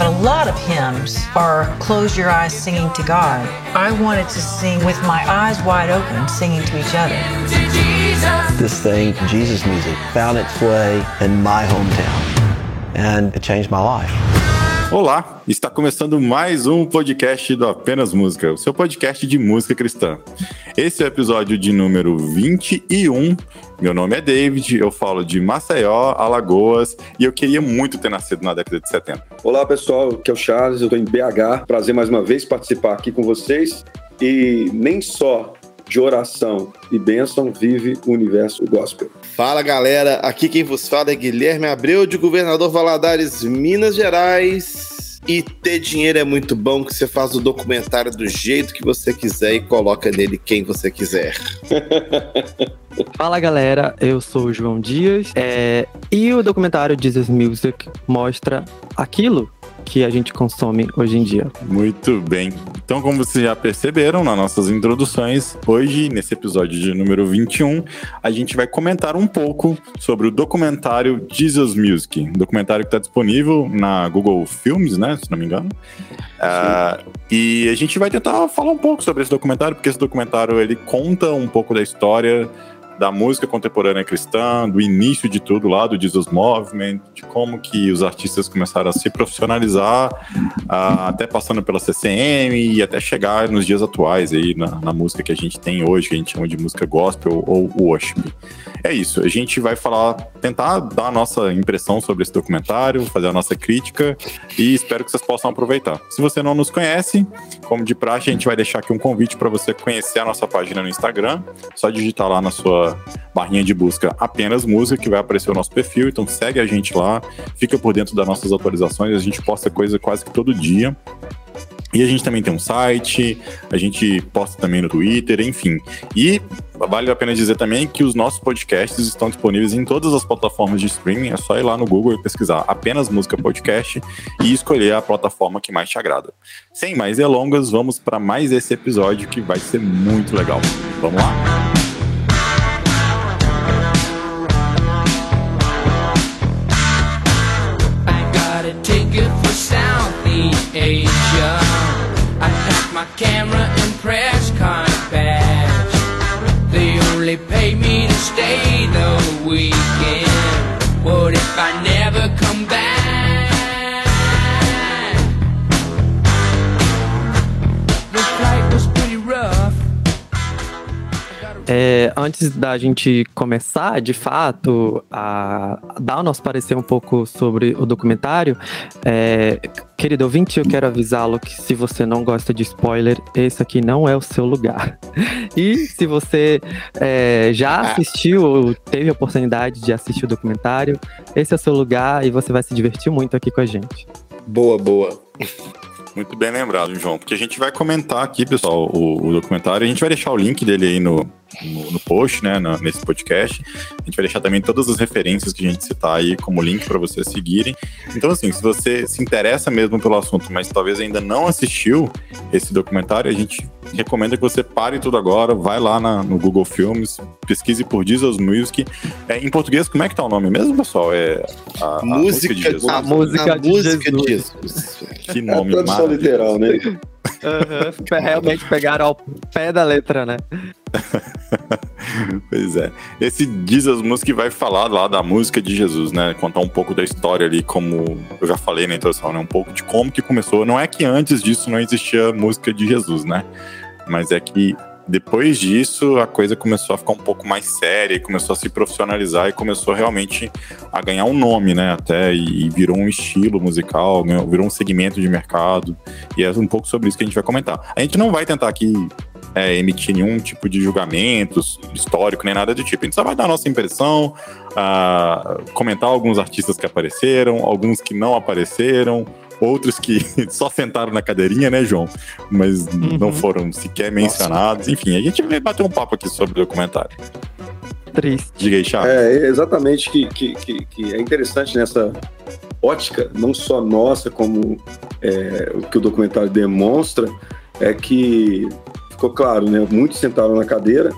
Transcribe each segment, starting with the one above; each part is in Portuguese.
A lot of hymns are close your eyes singing to God. I wanted to sing with my eyes wide open, singing to each other. This thing, Jesus music, found its way in my hometown, and it changed my life. Olá, está começando mais um podcast do Apenas Música, o seu podcast de música cristã. Esse é o episódio de número 21. Meu nome é David, eu falo de Maceió, Alagoas, e eu queria muito ter nascido na década de 70. Olá pessoal, aqui é o Charles, eu estou em BH. Prazer mais uma vez participar aqui com vocês. E nem só de oração e bênção vive o universo gospel. Fala galera, aqui quem vos fala é Guilherme Abreu, de Governador Valadares, Minas Gerais. E ter dinheiro é muito bom, que você faz o documentário do jeito que você quiser e coloca nele quem você quiser. Fala galera, eu sou o João Dias é, e o documentário Jesus Music mostra aquilo que a gente consome hoje em dia. Muito bem. Então, como vocês já perceberam nas nossas introduções, hoje, nesse episódio de número 21, a gente vai comentar um pouco sobre o documentário Jesus Music, um documentário que está disponível na Google Films, né, se não me engano. Uh, e a gente vai tentar falar um pouco sobre esse documentário, porque esse documentário ele conta um pouco da história da música contemporânea cristã, do início de tudo lá, do Jesus Movement, de como que os artistas começaram a se profissionalizar, até passando pela CCM e até chegar nos dias atuais aí na, na, música que a gente tem hoje, que a gente chama de música gospel ou worship. É isso, a gente vai falar, tentar dar a nossa impressão sobre esse documentário, fazer a nossa crítica e espero que vocês possam aproveitar. Se você não nos conhece, como de praxe, a gente vai deixar aqui um convite para você conhecer a nossa página no Instagram, só digitar lá na sua barrinha de busca apenas música, que vai aparecer o nosso perfil. Então segue a gente lá, fica por dentro das nossas atualizações. A gente posta coisa quase que todo dia. E a gente também tem um site, a gente posta também no Twitter, enfim. E vale a pena dizer também que os nossos podcasts estão disponíveis em todas as plataformas de streaming. É só ir lá no Google e pesquisar apenas música podcast e escolher a plataforma que mais te agrada. Sem mais delongas, vamos para mais esse episódio que vai ser muito legal. Vamos lá? Asia. I packed my camera and press card badge. They only pay me to stay the weekend. É, antes da gente começar, de fato, a dar o nosso parecer um pouco sobre o documentário, é, querido ouvinte, eu quero avisá-lo que se você não gosta de spoiler, esse aqui não é o seu lugar. E se você é, já assistiu ou teve a oportunidade de assistir o documentário, esse é o seu lugar e você vai se divertir muito aqui com a gente. Boa, boa. Muito bem lembrado, João, porque a gente vai comentar aqui, pessoal, o, o documentário. A gente vai deixar o link dele aí no, no, no post, né, no, nesse podcast. A gente vai deixar também todas as referências que a gente citar aí como link para vocês seguirem. Então, assim, se você se interessa mesmo pelo assunto, mas talvez ainda não assistiu esse documentário, a gente recomenda que você pare tudo agora, vai lá na, no Google Filmes, pesquise por Jesus Music. É, em português, como é que tá o nome mesmo, pessoal? É a, a música, música, de Jesus. A música, a de, música Jesus. de Jesus. Que nome é literal, né? Uhum, realmente pegaram ao pé da letra, né? pois é. Esse Jesus Music vai falar lá da música de Jesus, né? Contar um pouco da história ali, como eu já falei na introdução, né? Um pouco de como que começou. Não é que antes disso não existia música de Jesus, né? Mas é que depois disso, a coisa começou a ficar um pouco mais séria, começou a se profissionalizar e começou realmente a ganhar um nome, né? Até e virou um estilo musical, virou um segmento de mercado. E é um pouco sobre isso que a gente vai comentar. A gente não vai tentar aqui é, emitir nenhum tipo de julgamento histórico, nem nada do tipo. A gente só vai dar a nossa impressão, uh, comentar alguns artistas que apareceram, alguns que não apareceram outros que só sentaram na cadeirinha, né, João? Mas uhum. não foram sequer mencionados. Nossa. Enfim, a gente vai bater um papo aqui sobre o documentário. Triste. Diga aí, Chaves. É, exatamente que, que, que, que é interessante nessa ótica, não só nossa, como é, o que o documentário demonstra, é que ficou claro, né? Muitos sentaram na cadeira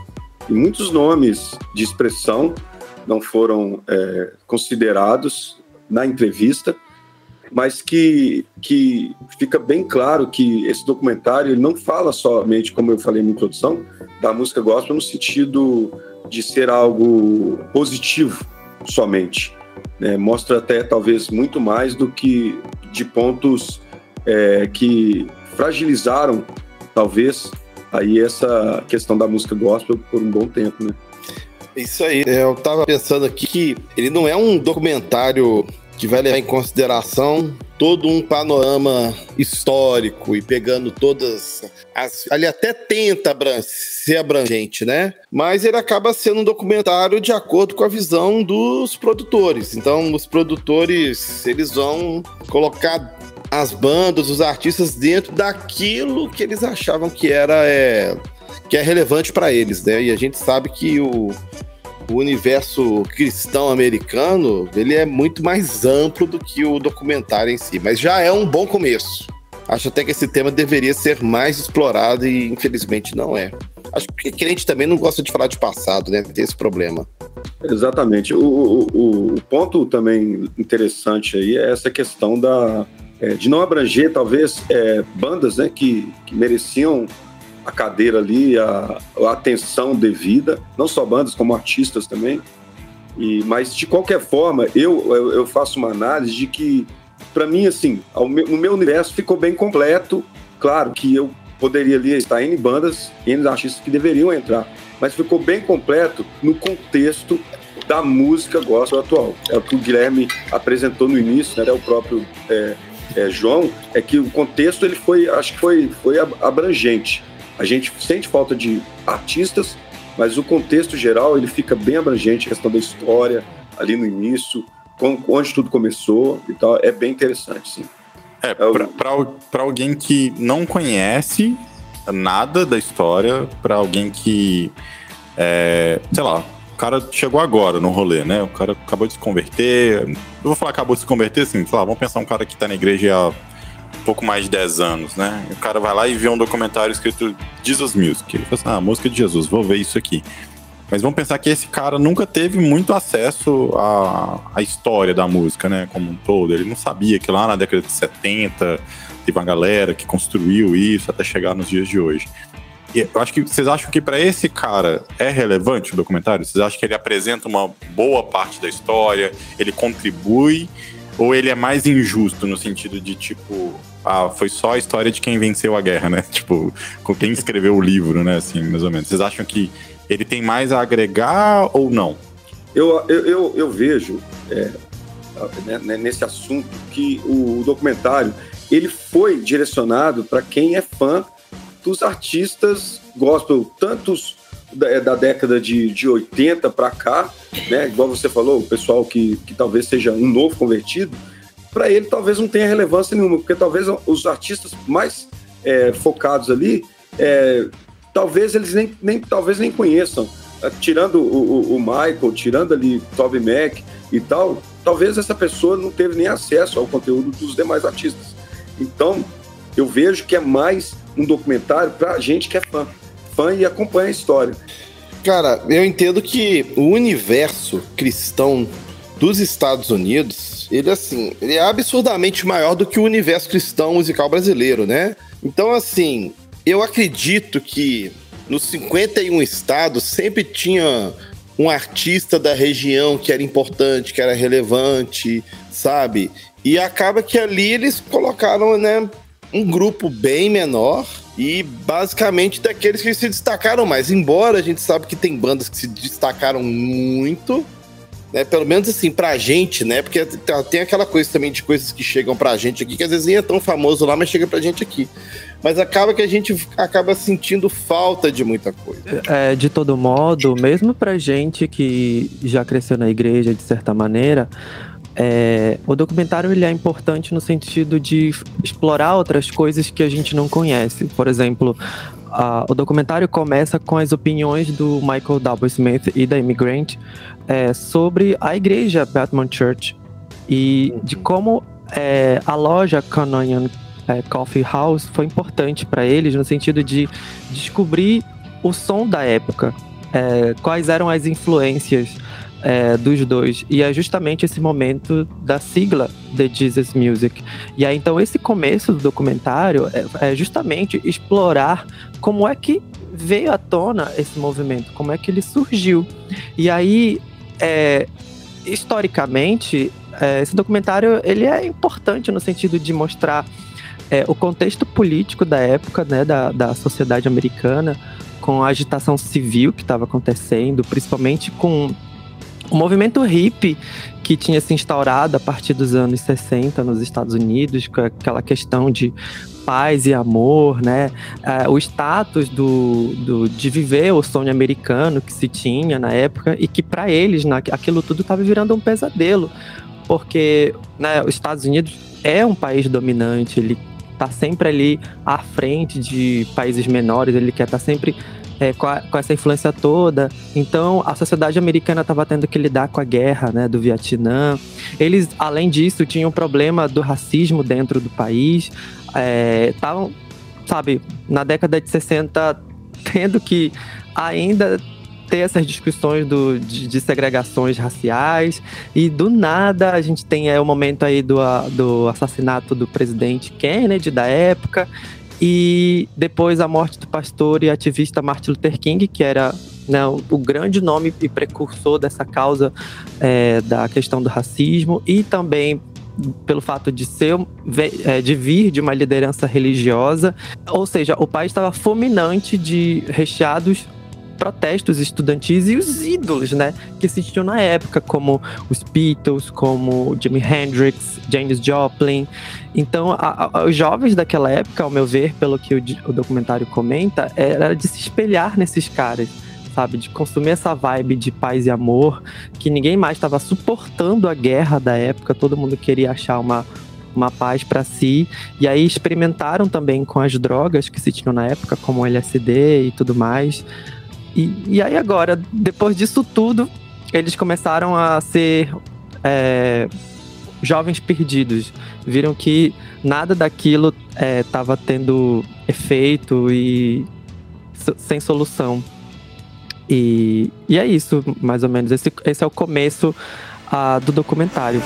e muitos nomes de expressão não foram é, considerados na entrevista, mas que, que fica bem claro que esse documentário não fala somente, como eu falei na introdução, da música gospel no sentido de ser algo positivo somente. Né? Mostra até talvez muito mais do que de pontos é, que fragilizaram talvez aí essa questão da música gospel por um bom tempo, né? Isso aí. É, eu tava pensando aqui que ele não é um documentário que vai levar em consideração todo um panorama histórico e pegando todas as. Ali até tenta ser abrangente, né? Mas ele acaba sendo um documentário de acordo com a visão dos produtores. Então, os produtores eles vão colocar as bandas, os artistas dentro daquilo que eles achavam que era é, que é relevante para eles, né? E a gente sabe que o, o universo cristão americano ele é muito mais amplo do que o documentário em si, mas já é um bom começo. Acho até que esse tema deveria ser mais explorado e infelizmente não é. Acho que crente também não gosta de falar de passado, né? Tem esse problema. Exatamente. O, o, o ponto também interessante aí é essa questão da, é, de não abranger, talvez, é, bandas né, que, que mereciam a cadeira ali, a, a, atenção devida, não só bandas, como artistas também. E, mas, de qualquer forma, eu, eu, eu faço uma análise de que, para mim, assim, meu, no meu universo ficou bem completo. Claro que eu poderia ali estar em bandas, em artistas que deveriam entrar, mas ficou bem completo no contexto da música gospel atual. É o que o Guilherme apresentou no início, né? O próprio é, é, João, é que o contexto ele foi, acho que foi, foi abrangente. A gente sente falta de artistas, mas o contexto geral ele fica bem abrangente, a questão da história ali no início, com, onde tudo começou e tal, é bem interessante, sim. É, é para alguém que não conhece nada da história, para alguém que, é, sei lá, cara chegou agora no rolê, né? O cara acabou de se converter. Eu vou falar acabou de se converter, assim, sei lá, vamos pensar um cara que tá na igreja há pouco mais de 10 anos, né? O cara vai lá e vê um documentário escrito Jesus Music. Ele fala assim, ah, música de Jesus, vou ver isso aqui. Mas vamos pensar que esse cara nunca teve muito acesso à, à história da música, né? Como um todo. Ele não sabia que lá na década de 70 teve uma galera que construiu isso até chegar nos dias de hoje eu acho que vocês acham que para esse cara é relevante o documentário? Vocês acham que ele apresenta uma boa parte da história, ele contribui, ou ele é mais injusto no sentido de tipo, ah, foi só a história de quem venceu a guerra, né? Tipo, com quem escreveu o livro, né? Assim, mais ou menos. Vocês acham que ele tem mais a agregar ou não? Eu, eu, eu, eu vejo é, né, né nesse assunto que o documentário ele foi direcionado para quem é fã dos artistas gospel, tantos da, é, da década de, de 80 para cá, né? Igual você falou, o pessoal que, que talvez seja um novo convertido, para ele talvez não tenha relevância nenhuma, porque talvez os artistas mais é, focados ali, é, talvez eles nem, nem, talvez nem conheçam. É, tirando o, o, o Michael, tirando ali Toby Mac e tal, talvez essa pessoa não teve nem acesso ao conteúdo dos demais artistas. Então, eu vejo que é mais um documentário para gente que é fã, fã e acompanha a história. Cara, eu entendo que o universo cristão dos Estados Unidos, ele assim, ele é absurdamente maior do que o universo cristão musical brasileiro, né? Então, assim, eu acredito que nos 51 estados sempre tinha um artista da região que era importante, que era relevante, sabe? E acaba que ali eles colocaram, né, um grupo bem menor e basicamente daqueles que se destacaram mais. Embora a gente sabe que tem bandas que se destacaram muito, né? Pelo menos assim, pra gente, né? Porque tem aquela coisa também de coisas que chegam pra gente aqui, que às vezes nem é tão famoso lá, mas chega pra gente aqui. Mas acaba que a gente acaba sentindo falta de muita coisa. É, de todo modo, mesmo pra gente que já cresceu na igreja de certa maneira, é, o documentário ele é importante no sentido de explorar outras coisas que a gente não conhece. Por exemplo, o documentário começa com as opiniões do Michael W. Smith e da Immigrant é, sobre a igreja Batman Church. e de como é, a loja Canonian é, Coffee House foi importante para eles no sentido de descobrir o som da época, é, quais eram as influências é, dos dois. E é justamente esse momento da sigla The Jesus Music. E aí, então, esse começo do documentário é, é justamente explorar como é que veio à tona esse movimento, como é que ele surgiu. E aí, é, historicamente, é, esse documentário ele é importante no sentido de mostrar é, o contexto político da época, né, da, da sociedade americana, com a agitação civil que estava acontecendo, principalmente com o movimento hippie que tinha se instaurado a partir dos anos 60 nos Estados Unidos, com aquela questão de paz e amor, né? É, o status do, do, de viver o sonho americano que se tinha na época e que para eles na, aquilo tudo estava virando um pesadelo, porque né, os Estados Unidos é um país dominante, ele está sempre ali à frente de países menores, ele quer estar tá sempre é, com, a, com, essa influência toda. Então, a sociedade americana estava tendo que lidar com a guerra né, do Vietnã. Eles, além disso, tinham o problema do racismo dentro do país. Estavam, é, sabe, na década de 60, tendo que ainda ter essas discussões do, de, de, segregações raciais e do nada a gente tem é, o momento aí do, do assassinato do presidente Kennedy da época e depois a morte do pastor e ativista Martin Luther King, que era né, o grande nome e precursor dessa causa é, da questão do racismo e também pelo fato de ser é, de vir de uma liderança religiosa, ou seja, o país estava fulminante de recheados protestos estudantis e os ídolos, né, que existiam na época, como os Beatles, como Jimi Hendrix, James Joplin. Então, a, a, os jovens daquela época, ao meu ver, pelo que o, o documentário comenta, era de se espelhar nesses caras sabe? De consumir essa vibe de paz e amor, que ninguém mais estava suportando a guerra da época, todo mundo queria achar uma, uma paz para si. E aí experimentaram também com as drogas que se tinham na época, como LSD e tudo mais. E, e aí agora, depois disso tudo, eles começaram a ser é, jovens perdidos. Viram que nada daquilo estava é, tendo efeito e sem solução. E, e é isso, mais ou menos. Esse, esse é o começo uh, do documentário.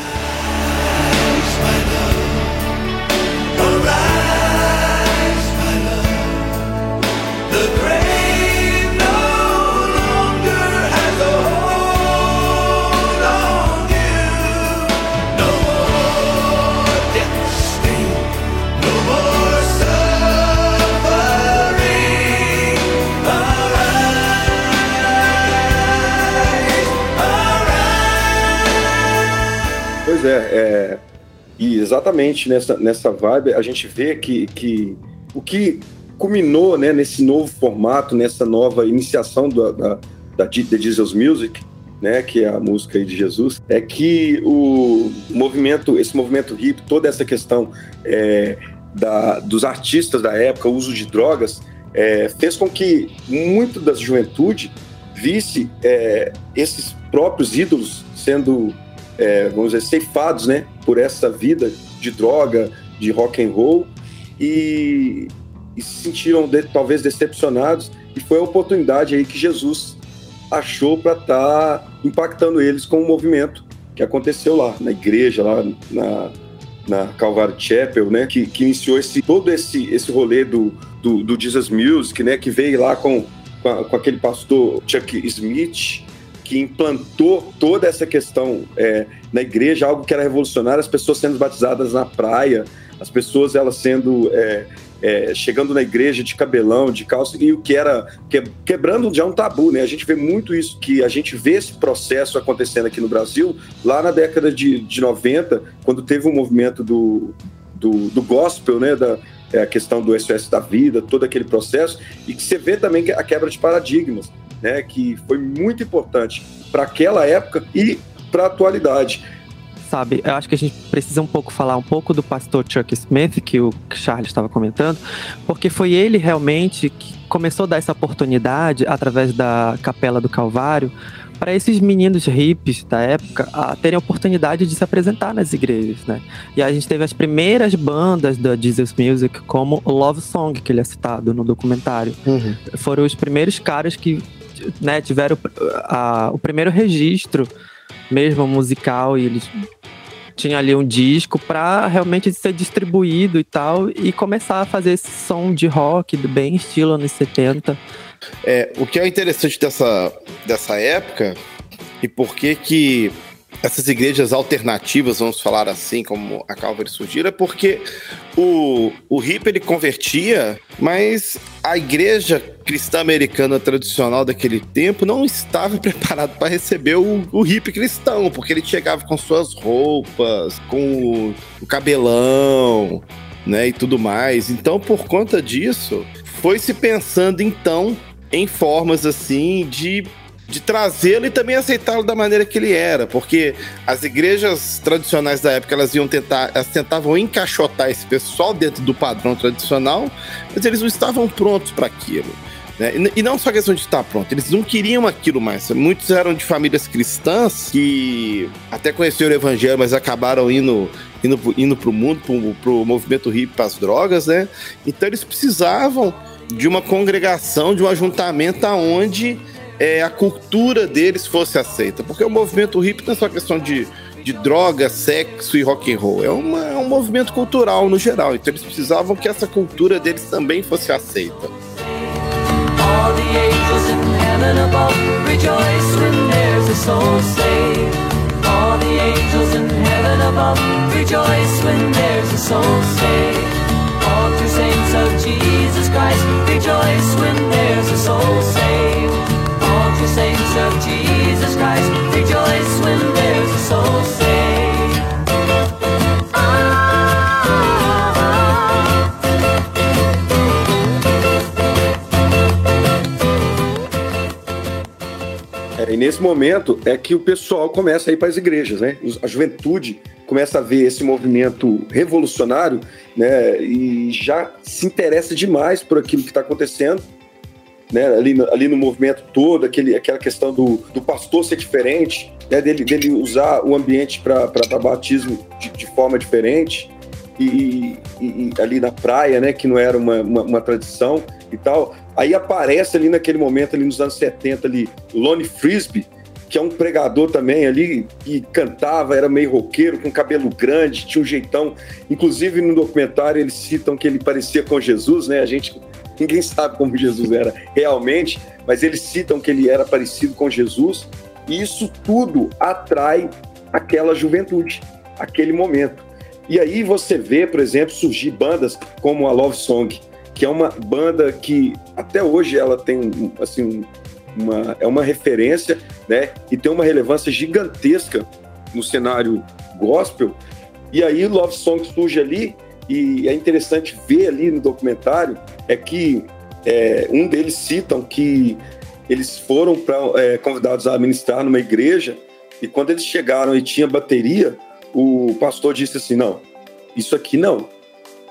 E exatamente nessa, nessa vibe a gente vê que, que o que culminou né, nesse novo formato, nessa nova iniciação da, da, da The Jesus Music, né, que é a música de Jesus, é que o movimento, esse movimento hip, toda essa questão é, da, dos artistas da época, o uso de drogas, é, fez com que muito da juventude visse é, esses próprios ídolos sendo é, vamos dizer, ceifados, né, por essa vida de droga, de rock and roll e, e se sentiram de, talvez decepcionados e foi a oportunidade aí que Jesus achou para estar tá impactando eles com o movimento que aconteceu lá na igreja, lá na, na Calvary Chapel, né, que, que iniciou esse, todo esse, esse rolê do, do, do Jesus Music, né, que veio lá com, com, a, com aquele pastor Chuck Smith, que implantou toda essa questão é, na igreja, algo que era revolucionário, as pessoas sendo batizadas na praia, as pessoas elas sendo é, é, chegando na igreja de cabelão, de calça, e o que era que, quebrando já um tabu, né? A gente vê muito isso, que a gente vê esse processo acontecendo aqui no Brasil, lá na década de, de 90, quando teve o um movimento do, do, do gospel, né? Da, é, a questão do SOS da vida, todo aquele processo, e que você vê também a quebra de paradigmas né, que foi muito importante para aquela época e para a atualidade. Sabe, eu acho que a gente precisa um pouco falar um pouco do pastor Chuck Smith, que o Charles estava comentando, porque foi ele realmente que começou a dar essa oportunidade através da Capela do Calvário para esses meninos hippies da época a terem a oportunidade de se apresentar nas igrejas, né? E a gente teve as primeiras bandas da Jesus Music, como Love Song, que ele é citado no documentário. Uhum. Foram os primeiros caras que né, tiveram a, o primeiro registro mesmo musical e eles tinha ali um disco para realmente ser distribuído e tal, e começar a fazer esse som de rock bem estilo anos 70. É, o que é interessante dessa, dessa época e por que que essas igrejas alternativas, vamos falar assim, como a Calvary surgiram, é porque o, o hippie ele convertia, mas a igreja cristã americana tradicional daquele tempo não estava preparada para receber o, o hippie cristão, porque ele chegava com suas roupas, com o, o cabelão, né, e tudo mais. Então, por conta disso, foi se pensando então em formas assim de de trazê-lo e também aceitá-lo da maneira que ele era, porque as igrejas tradicionais da época elas iam tentar, elas tentavam encaixotar esse pessoal dentro do padrão tradicional, mas eles não estavam prontos para aquilo. Né? E não só questão de estar pronto, eles não queriam aquilo mais. Muitos eram de famílias cristãs que até conheceram o evangelho, mas acabaram indo indo, indo para o mundo, para o movimento hippie, para as drogas, né? Então eles precisavam de uma congregação, de um ajuntamento aonde é, a cultura deles fosse aceita. Porque o movimento hippie não é só questão de, de droga, sexo e rock and roll. É, uma, é um movimento cultural no geral. Então eles precisavam que essa cultura deles também fosse aceita. All the angels in heaven above rejoice when there's a soul. All the angels in heaven above rejoice when there's a soul. All saints of Jesus Christ rejoice when there's a soul saved. Jesus Christ rejoice when saved. É, e nesse momento é que o pessoal começa a ir para as igrejas, né? A juventude começa a ver esse movimento revolucionário, né? E já se interessa demais por aquilo que está acontecendo né, ali, ali no movimento todo, aquele, aquela questão do, do pastor ser diferente, né, dele, dele usar o ambiente para batismo de, de, forma diferente, e, e, e, ali na praia, né, que não era uma, uma, uma, tradição e tal. Aí aparece ali naquele momento, ali nos anos 70, ali, Lonnie Frisbee, que é um pregador também ali, que cantava, era meio roqueiro, com cabelo grande, tinha um jeitão. Inclusive no documentário eles citam que ele parecia com Jesus, né? A gente Ninguém sabe como Jesus era realmente, mas eles citam que ele era parecido com Jesus. E isso tudo atrai aquela juventude, aquele momento. E aí você vê, por exemplo, surgir bandas como a Love Song, que é uma banda que até hoje ela tem assim uma é uma referência, né? E tem uma relevância gigantesca no cenário gospel. E aí Love Song surge ali e é interessante ver ali no documentário é que é, um deles citam que eles foram pra, é, convidados a ministrar numa igreja e quando eles chegaram e tinha bateria, o pastor disse assim, não, isso aqui não.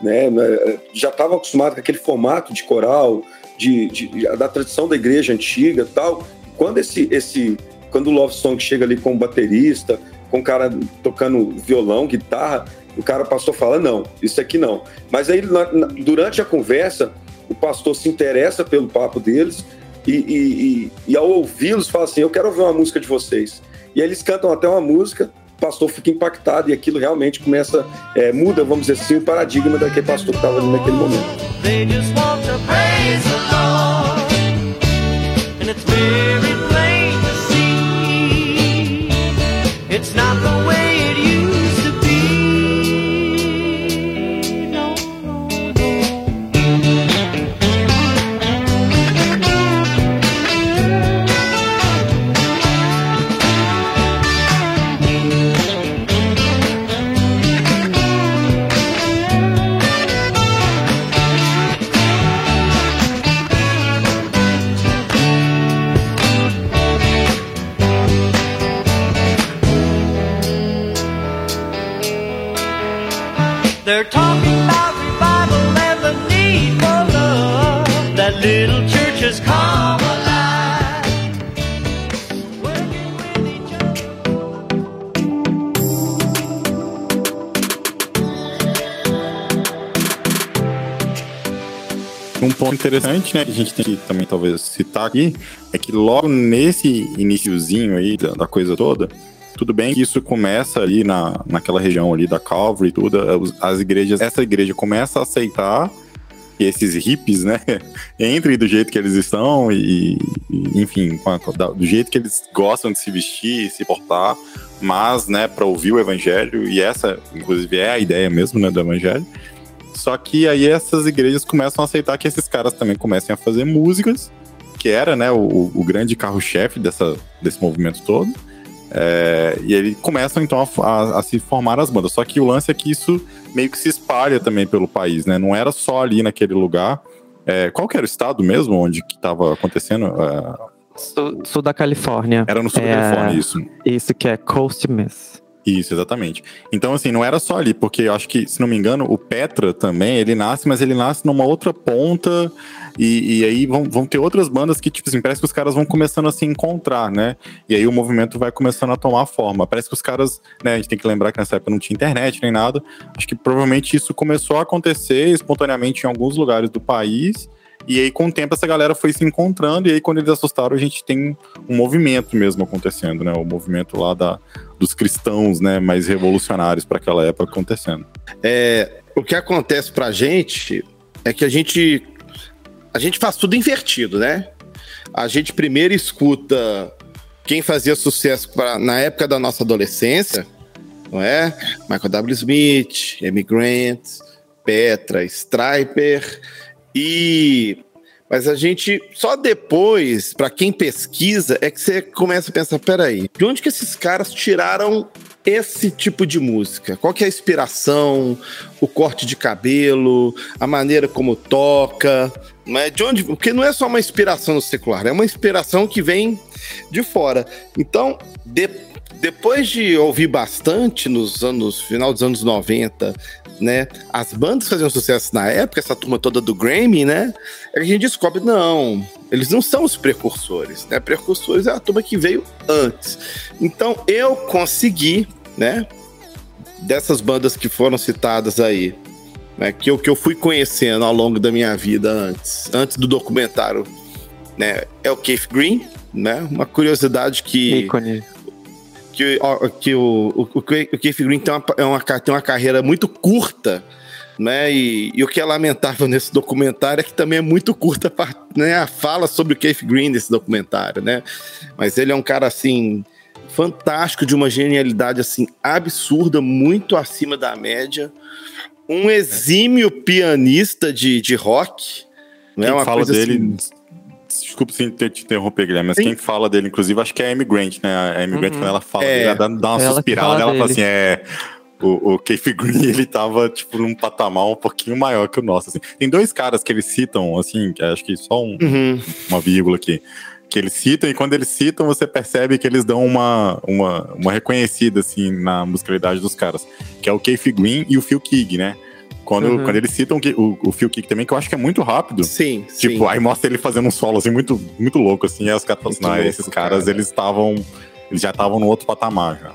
Né? É, já estava acostumado com aquele formato de coral, de, de, da tradição da igreja antiga tal. Quando esse, esse quando o Love Song chega ali com o baterista, com o cara tocando violão, guitarra, o cara pastor fala, não, isso aqui não. Mas aí, na, na, durante a conversa, o pastor se interessa pelo papo deles e, e, e, e ao ouvi-los fala assim, eu quero ouvir uma música de vocês. E aí eles cantam até uma música, o pastor fica impactado e aquilo realmente começa, é, muda, vamos dizer assim, o paradigma daquele pastor que estava ali naquele momento. They just want to praise the Lord, and it's very ponto interessante, né, que a gente tem que também talvez citar aqui, é que logo nesse iníciozinho aí da, da coisa toda, tudo bem que isso começa ali na, naquela região ali da Calvary e tudo, as igrejas, essa igreja começa a aceitar que esses hippies, né, entrem do jeito que eles estão e, e enfim, do jeito que eles gostam de se vestir, se portar, mas, né, para ouvir o evangelho, e essa, inclusive, é a ideia mesmo, né, do evangelho. Só que aí essas igrejas começam a aceitar que esses caras também comecem a fazer músicas, que era, né, o, o grande carro-chefe desse movimento todo. É, e eles começam então a, a, a, se formar as bandas. Só que o lance é que isso meio que se espalha também pelo país, né? Não era só ali naquele lugar. É, qual que era o estado mesmo onde que estava acontecendo? É... Sul, sul, da Califórnia. Era no sul é, da Califórnia, isso. Isso que é Coast Miss. Isso, exatamente. Então, assim, não era só ali, porque eu acho que, se não me engano, o Petra também, ele nasce, mas ele nasce numa outra ponta, e, e aí vão, vão ter outras bandas que, tipo assim, parece que os caras vão começando a se encontrar, né? E aí o movimento vai começando a tomar forma. Parece que os caras, né, a gente tem que lembrar que nessa época não tinha internet nem nada. Acho que provavelmente isso começou a acontecer espontaneamente em alguns lugares do país, e aí, com o tempo, essa galera foi se encontrando, e aí, quando eles assustaram, a gente tem um movimento mesmo acontecendo, né? O movimento lá da, dos cristãos, né? Mais revolucionários para aquela época acontecendo. É, o que acontece pra gente é que a gente. A gente faz tudo invertido, né? A gente primeiro escuta quem fazia sucesso pra, na época da nossa adolescência, não é? Michael W. Smith, Amy Grant, Petra, Striper e mas a gente só depois, para quem pesquisa, é que você começa a pensar, peraí, de onde que esses caras tiraram esse tipo de música? Qual que é a inspiração, o corte de cabelo, a maneira como toca, mas de onde? Porque não é só uma inspiração no secular, é uma inspiração que vem de fora. Então, de, depois de ouvir bastante nos anos final dos anos 90 né? As bandas faziam sucesso na época, essa turma toda do Grammy, né? É que a gente descobre, não, eles não são os precursores, né? Precursores é a turma que veio antes. Então eu consegui, né? Dessas bandas que foram citadas aí, né? Que eu, que eu fui conhecendo ao longo da minha vida antes, antes do documentário, né? É o Keith Green, né? Uma curiosidade que. Que, que o, o, o Keith Green tem uma, é uma, tem uma carreira muito curta, né? E, e, o que é lamentável nesse documentário é que também é muito curta né, a fala sobre o Keith Green nesse documentário, né? Mas ele é um cara assim fantástico, de uma genialidade assim absurda, muito acima da média, um exímio pianista de, de rock. Né? Quem uma fala coisa dele assim, Desculpa se te interromper, Guilherme, mas Sim. quem fala dele, inclusive, acho que é a Amy Grant, né? A Amy uhum. Grant, quando ela fala é. ela dá, dá uma ela suspirada, ela fala assim, é o, o Keith Green, ele tava, tipo, num patamar um pouquinho maior que o nosso, assim. Tem dois caras que eles citam, assim, acho que só um, uhum. uma vírgula aqui, que eles citam, e quando eles citam, você percebe que eles dão uma, uma, uma reconhecida, assim, na musicalidade dos caras, que é o Keith Green e o Phil Keag, né? Quando, uhum. quando eles citam o, o Phil Kick também, que eu acho que é muito rápido. Sim. Tipo, sim. aí mostra ele fazendo um solo assim, muito, muito louco, assim. E os caras assim, esses caras, cara. eles estavam. Eles já estavam no outro patamar já.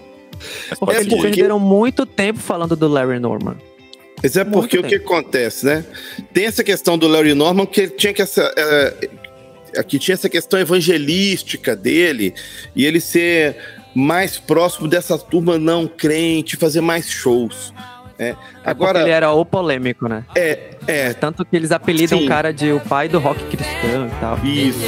Mas é porque perderam muito tempo falando do Larry Norman. Mas é porque muito o tempo. que acontece, né? Tem essa questão do Larry Norman que tinha que essa. É, aqui tinha essa questão evangelística dele e ele ser mais próximo dessa turma não crente, fazer mais shows. É, é agora ele era o polêmico, né? É, é. Tanto que eles apelidam Sim. o cara de o pai do rock cristão e tal. Isso.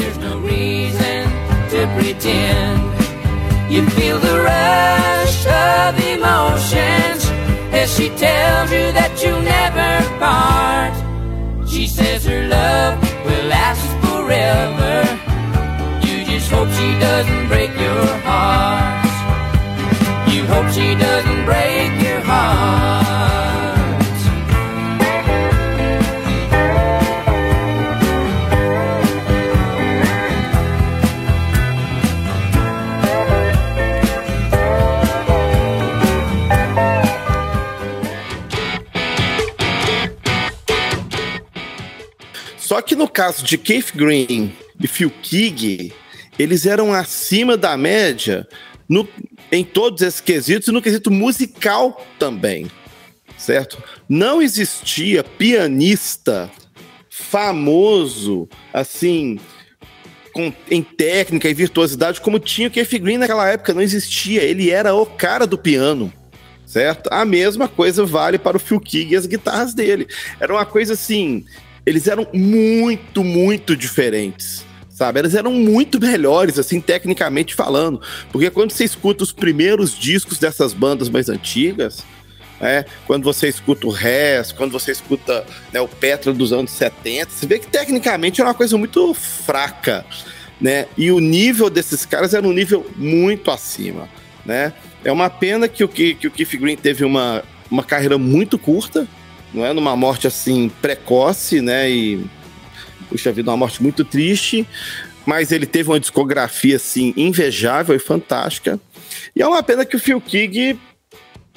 You feel the rush of emotions as she tells you that you'll never part. She says her love will last forever. You just hope she doesn't break your heart. You hope she doesn't Só que no caso de Keith Green e Phil Keag, eles eram acima da média no, em todos esses quesitos e no quesito musical também, certo? Não existia pianista famoso, assim, com, em técnica e virtuosidade, como tinha o Keith Green naquela época, não existia. Ele era o cara do piano, certo? A mesma coisa vale para o Phil Keaggy e as guitarras dele. Era uma coisa assim, eles eram muito, muito diferentes. Sabe, eles eram muito melhores, assim, tecnicamente falando. Porque quando você escuta os primeiros discos dessas bandas mais antigas, é, quando você escuta o Res, quando você escuta né, o Petra dos anos 70, você vê que tecnicamente é uma coisa muito fraca, né? E o nível desses caras era um nível muito acima, né? É uma pena que o, que, que o Keith Green teve uma, uma carreira muito curta, não é? Numa morte assim precoce, né? E puxa vida, uma morte muito triste, mas ele teve uma discografia assim invejável e fantástica. E é uma pena que o Phil Keaggy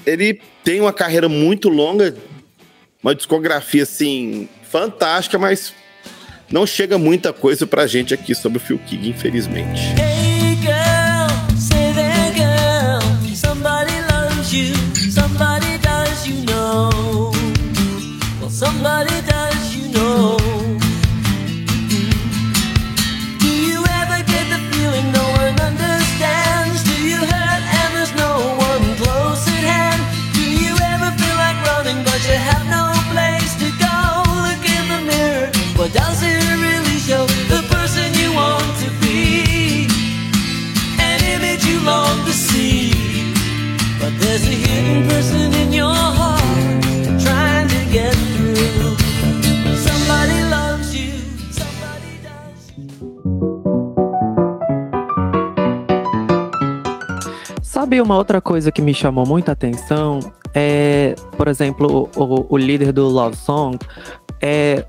ele tem uma carreira muito longa, uma discografia assim fantástica, mas não chega muita coisa pra gente aqui sobre o Phil Keaggy, infelizmente. Hey but Sabe uma outra coisa que me chamou muita atenção? É, por exemplo, o, o líder do Love Song é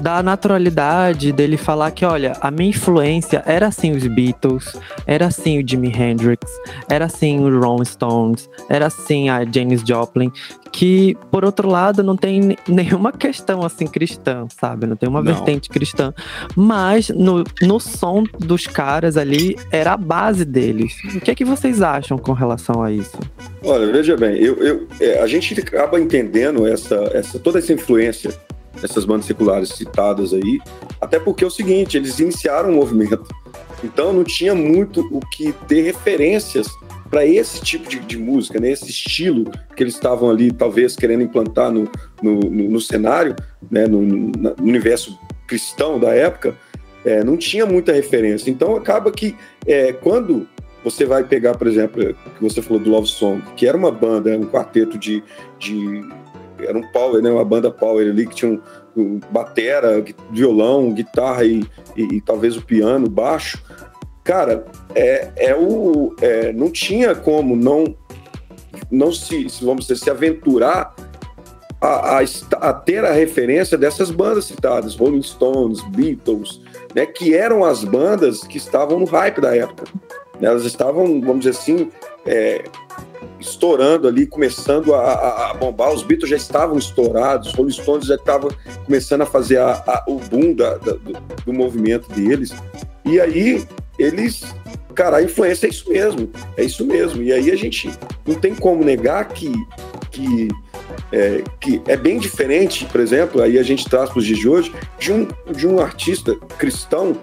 da naturalidade dele falar que, olha, a minha influência era assim os Beatles, era assim o Jimi Hendrix, era assim o Rolling Stones, era assim a Janis Joplin, que por outro lado não tem nenhuma questão assim cristã, sabe? Não tem uma Não. vertente cristã, mas no, no som dos caras ali era a base deles. O que é que vocês acham com relação a isso? Olha, veja bem, eu, eu- é, a gente acaba entendendo essa, essa, toda essa influência dessas bandas seculares citadas aí, até porque é o seguinte, eles iniciaram o movimento, então não tinha muito o que ter referências para esse tipo de, de música, né? esse estilo que eles estavam ali, talvez, querendo implantar no, no, no- no cenário, né? no, no universo cristão da época, é, não tinha muita referência. Então acaba que é, quando você vai pegar, por exemplo, que você falou do Love Song, que era uma banda, um quarteto de. de era um power, né? Uma banda power ali que tinha um, um batera, violão, guitarra e, e- e talvez o piano, baixo. Cara, é, é o. é, não tinha como não não se, vamos dizer, se aventurar a, a a ter a referência dessas bandas citadas, Rolling Stones, Beatles, né, que eram as bandas que estavam no hype da época. Né, Elas estavam, vamos dizer assim, é, estourando ali, começando a, a- a bombar. Os Beatles já estavam estourados, os Rolling Stones já estavam começando a fazer a- o boom da- da- do, do movimento deles. E aí, eles. Cara, a influência é isso mesmo. É isso mesmo. E aí a gente não tem como negar que, que, é, que é bem diferente, por exemplo, aí a gente traz para os dias de hoje, de um, de um artista cristão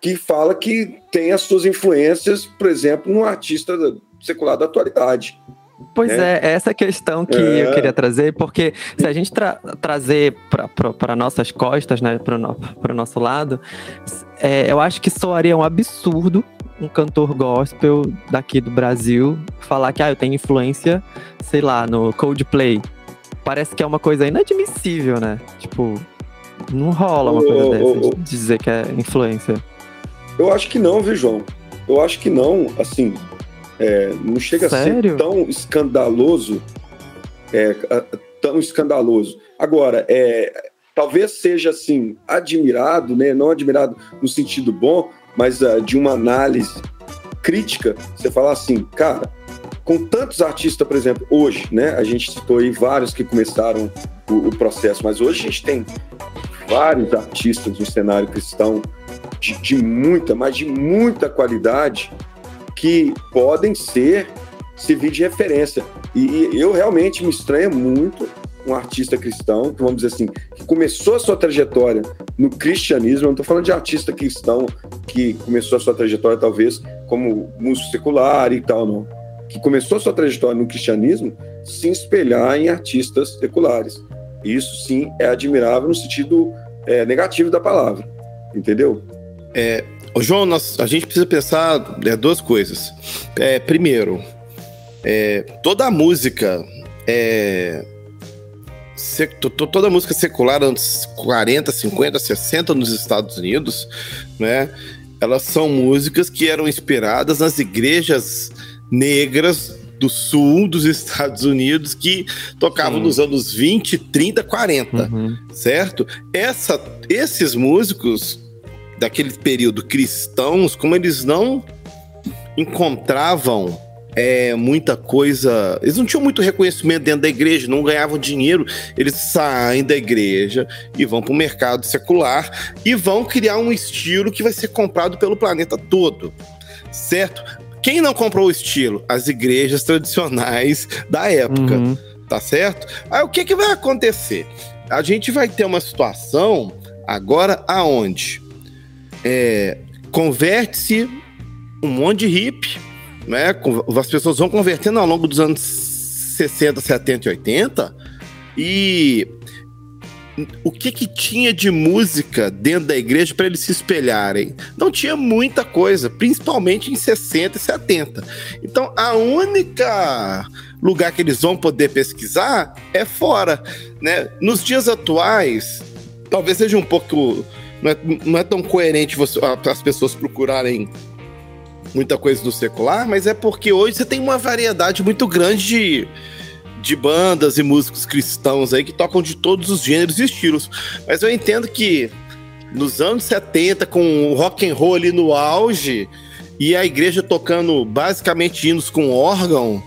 que fala que tem as suas influências, por exemplo, num artista secular da atualidade. Pois né? é, essa questão que É. eu queria trazer, porque se a gente tra- trazer para nossas costas, né, para o nosso lado, é, eu acho que soaria um absurdo um cantor gospel daqui do Brasil falar que ah, eu tenho influência, sei lá, no Coldplay. Parece que é uma coisa inadmissível, né? Tipo, não rola uma coisa ô, dessa, ô, de dizer que é influência. Eu acho que não, viu, João? Eu acho que não, assim, é, não chega a Sério? ser tão escandaloso, é, a- tão escandaloso. Agora, é, talvez seja, assim, admirado, né, não admirado no sentido bom, mas ah, de uma análise crítica, você falar assim, cara, com tantos artistas, por exemplo, hoje, né, a gente citou aí vários que começaram o, o processo, mas hoje a gente tem vários artistas no cenário cristão de, de muita, mas de muita qualidade que podem ser servir de referência. E, e eu realmente me estranho muito um artista cristão, que vamos dizer assim, que começou a sua trajetória no cristianismo, eu não estou falando de artista cristão que começou a sua trajetória talvez como músico secular e tal, não. Que começou a sua trajetória no cristianismo se espelhar em artistas seculares. Isso sim é admirável no sentido é, negativo da palavra, entendeu? É, Ô, João, nós, a gente precisa pensar é, duas coisas. É, primeiro, é, toda a música é, toda a música secular anos 40, 50, 60 nos Estados Unidos, né? Elas são músicas que eram inspiradas nas igrejas negras do sul dos Estados Unidos que tocavam Sim. nos anos 20, 30, 40, uhum. certo? Essa, esses músicos daquele período cristãos, como eles não encontravam é, muita coisa. Eles não tinham muito reconhecimento dentro da igreja, não ganhavam dinheiro. Eles saem da igreja e vão para o mercado secular e vão criar um estilo que vai ser comprado pelo planeta todo, certo? Quem não comprou o estilo? As igrejas tradicionais da época, uhum. tá certo? Aí o que, que vai acontecer? A gente vai ter uma situação agora aonde é, converte-se um monte de hippie, né? As pessoas vão convertendo ao longo dos anos 60, 70 e 80 e o que que tinha de música dentro da igreja para eles se espelharem? Não tinha muita coisa, principalmente em 60 e 70. Então, a única lugar que eles vão poder pesquisar é fora, né? Nos dias atuais, talvez seja um pouco não é, não é tão coerente você, as pessoas procurarem muita coisa do secular, mas é porque hoje você tem uma variedade muito grande de, de bandas e músicos cristãos aí que tocam de todos os gêneros e estilos. Mas eu entendo que nos anos 70, com o rock and roll ali no auge, e a igreja tocando basicamente hinos com órgão,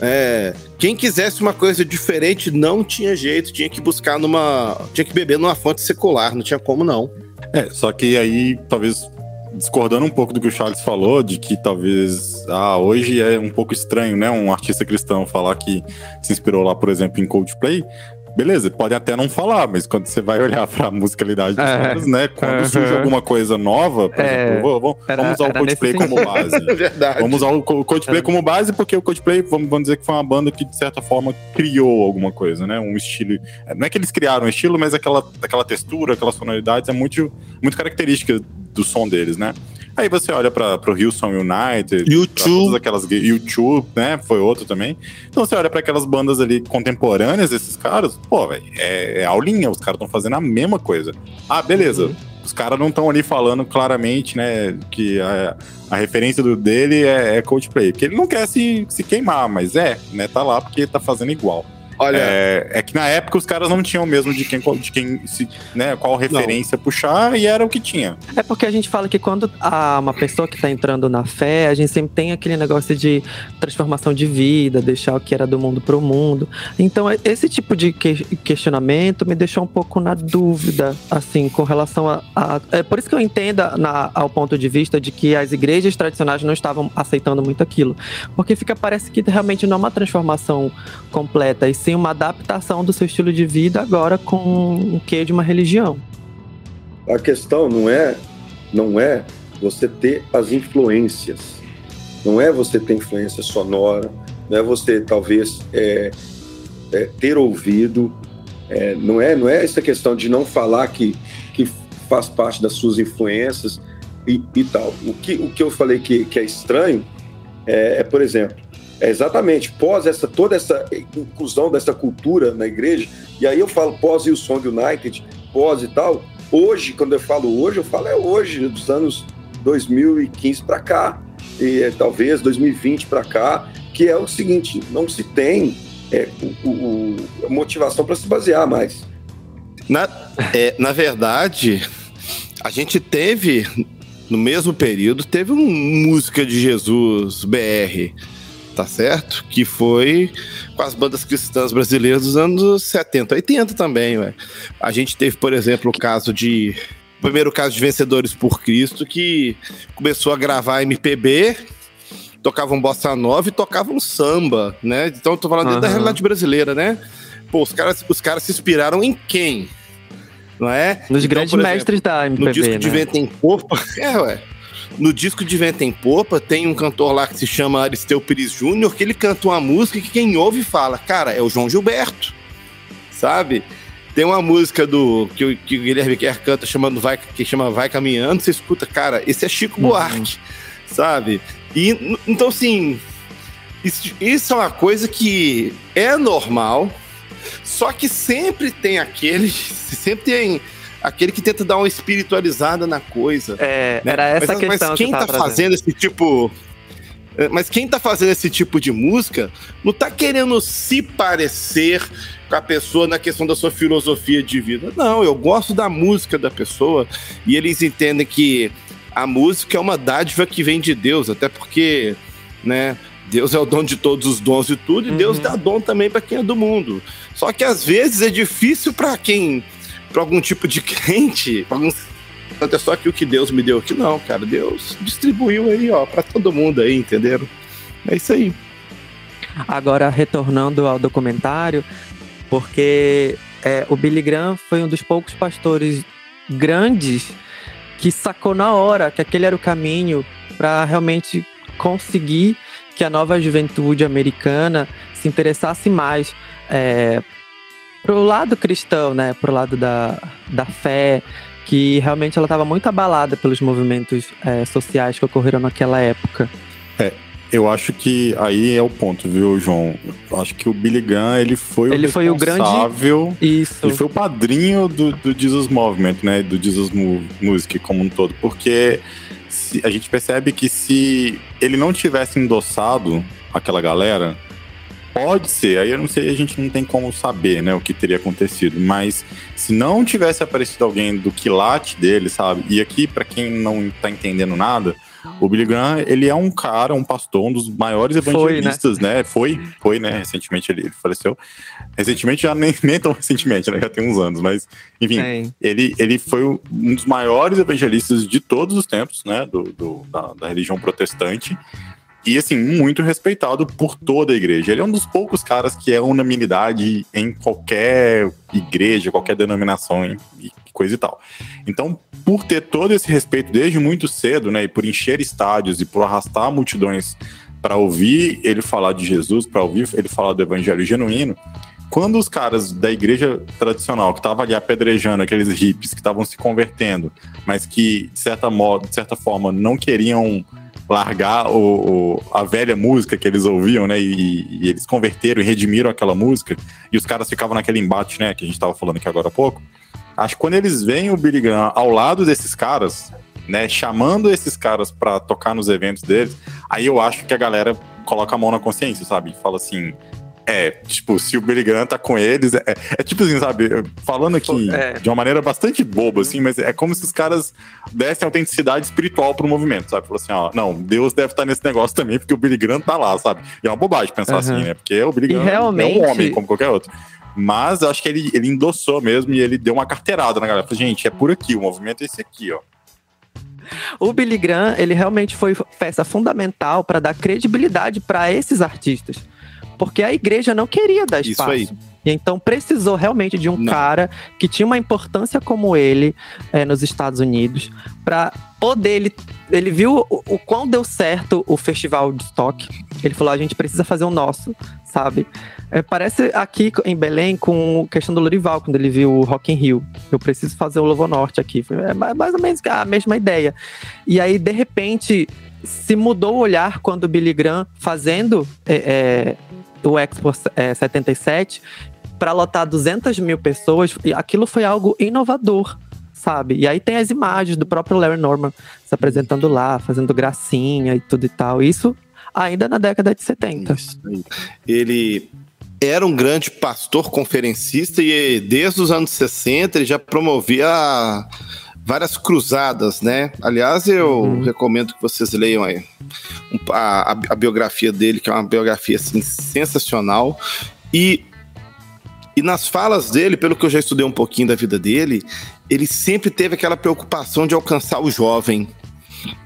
é, quem quisesse uma coisa diferente não tinha jeito, tinha que buscar numa. tinha que beber numa fonte secular, não tinha como não. É, só que aí talvez discordando um pouco do que o Charles falou, de que talvez ah, hoje é um pouco estranho, né, um artista cristão falar que se inspirou lá, por exemplo, em Coldplay. Beleza, pode até não falar, mas quando você vai olhar para a musicalidade dos é. caras, né? Quando uhum. surge alguma coisa nova, por é. exemplo, vamos, era, vamos usar o Coldplay como base. Verdade. Vamos usar o Coldplay como base, porque o Coldplay, vamos, vamos dizer que foi uma banda que, de certa forma, criou alguma coisa, né? Um estilo. Não é que eles criaram um estilo, mas aquela, aquela textura, aquelas sonoridades é muito, muito característica do som deles, né? Aí você olha para o Houston United, YouTube, aquelas YouTube, né? Foi outro também. Então você olha para aquelas bandas ali contemporâneas desses caras, pô, velho, é, é aulinha, os caras estão fazendo a mesma coisa. Ah, beleza. Uhum. Os caras não estão ali falando claramente, né, que a, a referência do, dele é, é Coldplay. Porque ele não quer se, se queimar, mas é, né, tá lá porque tá fazendo igual. Olha, é, é, que na época os caras não tinham mesmo de quem, de quem se, né, qual referência não. puxar e era o que tinha. É porque a gente fala que quando há uma pessoa que está entrando na fé, a gente sempre tem aquele negócio de transformação de vida, deixar o que era do mundo para o mundo. Então, é, esse tipo de questionamento me deixou um pouco na dúvida, assim, com relação a. a é por isso que eu entendo na, ao ponto de vista de que as igrejas tradicionais não estavam aceitando muito aquilo. Porque fica, parece que realmente não é uma transformação completa, e sim uma adaptação do seu estilo de vida agora com o que de uma religião. A questão não é não é você ter as influências, não é você ter influência sonora, não é você talvez é, é, ter ouvido, é, não é não é essa questão de não falar que que faz parte das suas influências e, e tal. O que o que eu falei que, que é estranho é, é por exemplo é exatamente, pós essa toda essa inclusão dessa cultura na igreja, e aí eu falo pós o Song United, pós e tal, hoje, quando eu falo hoje, eu falo é hoje, dos anos 2015 para cá, e é, talvez 2020 para cá, que é o seguinte, não se tem é, o, o, a motivação para se basear mais. Na, é, na verdade, a gente teve, no mesmo período, teve um Música de Jesus BR, tá certo? Que foi com as bandas cristãs brasileiras dos anos 70, 80 também, ué. A gente teve, por exemplo, o caso de. O primeiro caso de Vencedores por Cristo, que começou a gravar MPB, tocava um bossa nova e tocava um samba, né? Então eu tô falando uhum. da realidade brasileira, né? pô, os caras, os caras se inspiraram em quem? Não é? Nos Então, grandes exemplo, mestres da MPB, No disco né? de Vento em Popa. É, ué. No disco de Vento em Popa tem um cantor lá que se chama Aristeu Pires Júnior, que ele canta uma música que quem ouve fala, cara, é o João Gilberto. Sabe? Tem uma música do que, o- que o Guilherme Kerr canta chamando Vai, que chama Vai Caminhando, você escuta, cara, esse é Chico Uhum. Buarque, sabe? E então assim, isso, isso é uma coisa que é normal, só que sempre tem aquele, sempre tem aquele que tenta dar uma espiritualizada na coisa. É, né? era essa mas, a questão Mas que quem eu tá trazendo. fazendo esse tipo. é, Mas quem tá fazendo esse tipo de música não tá querendo se parecer com a pessoa na questão da sua filosofia de vida. Não, eu gosto da música da pessoa e eles entendem que a música é uma dádiva que vem de Deus, até porque, né? Deus é o dono de todos os dons e tudo, e Deus Uhum. dá dom também para quem é do mundo. Só que às vezes é difícil para quem, para algum tipo de crente, pra alguns é só que o que Deus me deu aqui, não, cara. Deus distribuiu aí, ó, pra todo mundo aí, entenderam? É isso aí. Agora, retornando ao documentário, porque é, o Billy Graham foi um dos poucos pastores grandes que sacou na hora que aquele era o caminho para realmente conseguir que a nova juventude americana se interessasse mais é, pro lado cristão, né, pro lado da, da fé, que realmente ela estava muito abalada pelos movimentos é, sociais que ocorreram naquela época. Eu acho que aí é o ponto, viu, João? Eu acho que o Billy Gunn, ele foi Ele o foi o grande-. Isso. Ele foi o padrinho do, do Jesus Movement, né? Do Jesus Mu- Music como um todo. Porque se- a gente percebe que se ele não tivesse endossado aquela galera, pode ser, aí eu não sei, a gente não tem como saber, né, o que teria acontecido, mas se não tivesse aparecido alguém do quilate dele, sabe? E aqui, pra quem não tá entendendo nada, o Billy Graham, ele é um cara, um pastor, um dos maiores Foi, né? evangelistas, né? Foi, foi, né? Recentemente ele, ele faleceu. Recentemente já nem, nem tão recentemente, né? Já tem uns anos, mas enfim, ele, ele foi um dos maiores evangelistas de todos os tempos, né? Do, do- da, da religião protestante. E, assim, muito respeitado por toda a igreja. Ele é um dos poucos caras que é unanimidade em qualquer igreja, qualquer denominação e coisa e tal. Então, por ter todo esse respeito desde muito cedo, né? E por encher estádios e por arrastar multidões para ouvir ele falar de Jesus, para ouvir ele falar do evangelho genuíno, quando os caras da igreja tradicional que estavam ali apedrejando aqueles hippies que estavam se convertendo, mas que de certa modo, de certa forma não queriam largar o, o- a velha música que eles ouviam, né? E, e eles converteram e redimiram aquela música, e os caras ficavam naquele embate, né? Que a gente tava falando aqui agora há pouco. Acho que quando eles veem o Billy Graham ao lado desses caras, né? Chamando esses caras pra tocar nos eventos deles, aí eu acho que a galera coloca a mão na consciência, sabe? Fala assim. É, tipo, se o Billy Graham tá com eles, é, é tipo assim, sabe? Falando aqui É. de uma maneira bastante boba, assim, mas é como se os caras dessem autenticidade espiritual pro movimento, sabe? Falou assim, ó, não, Deus deve estar nesse negócio também, porque o Billy Graham tá lá, sabe? E é uma bobagem pensar Aham. assim, né? Porque o Billy Graham realmente- é um homem, como qualquer outro. Mas acho que ele, ele endossou mesmo e ele deu uma carteirada na galera. Falou, gente, é por aqui, o movimento é esse aqui, ó. O Billy Graham, ele realmente foi peça fundamental para dar credibilidade para esses artistas. Porque a igreja não queria dar Isso espaço. aí. E então precisou realmente de um Não. cara que tinha uma importância como ele eh, nos Estados Unidos para poder ele ele viu o, o quão deu certo o festival de stock. Ele falou a gente precisa fazer o nosso, sabe? É, parece aqui em Belém com a questão do Lorival quando ele viu o Rock in Rio. Eu preciso fazer o Lovo Norte aqui. É mais mais ou menos a mesma ideia. E aí de repente se mudou o olhar quando o Billy Graham fazendo é, é, o Expo é, 77 para lotar 200 mil pessoas, e aquilo foi algo inovador, sabe? E aí tem as imagens do próprio Larry Norman se apresentando lá, fazendo gracinha e tudo e tal. Isso ainda na década de 70. Isso aí. Ele era um grande pastor conferencista e desde os anos 60 ele já promovia várias cruzadas, né? Aliás, eu Uhum. recomendo que vocês leiam aí a, a- a biografia dele, que é uma biografia assim, sensacional. E, e nas falas dele, pelo que eu já estudei um pouquinho da vida dele, ele sempre teve aquela preocupação de alcançar o jovem,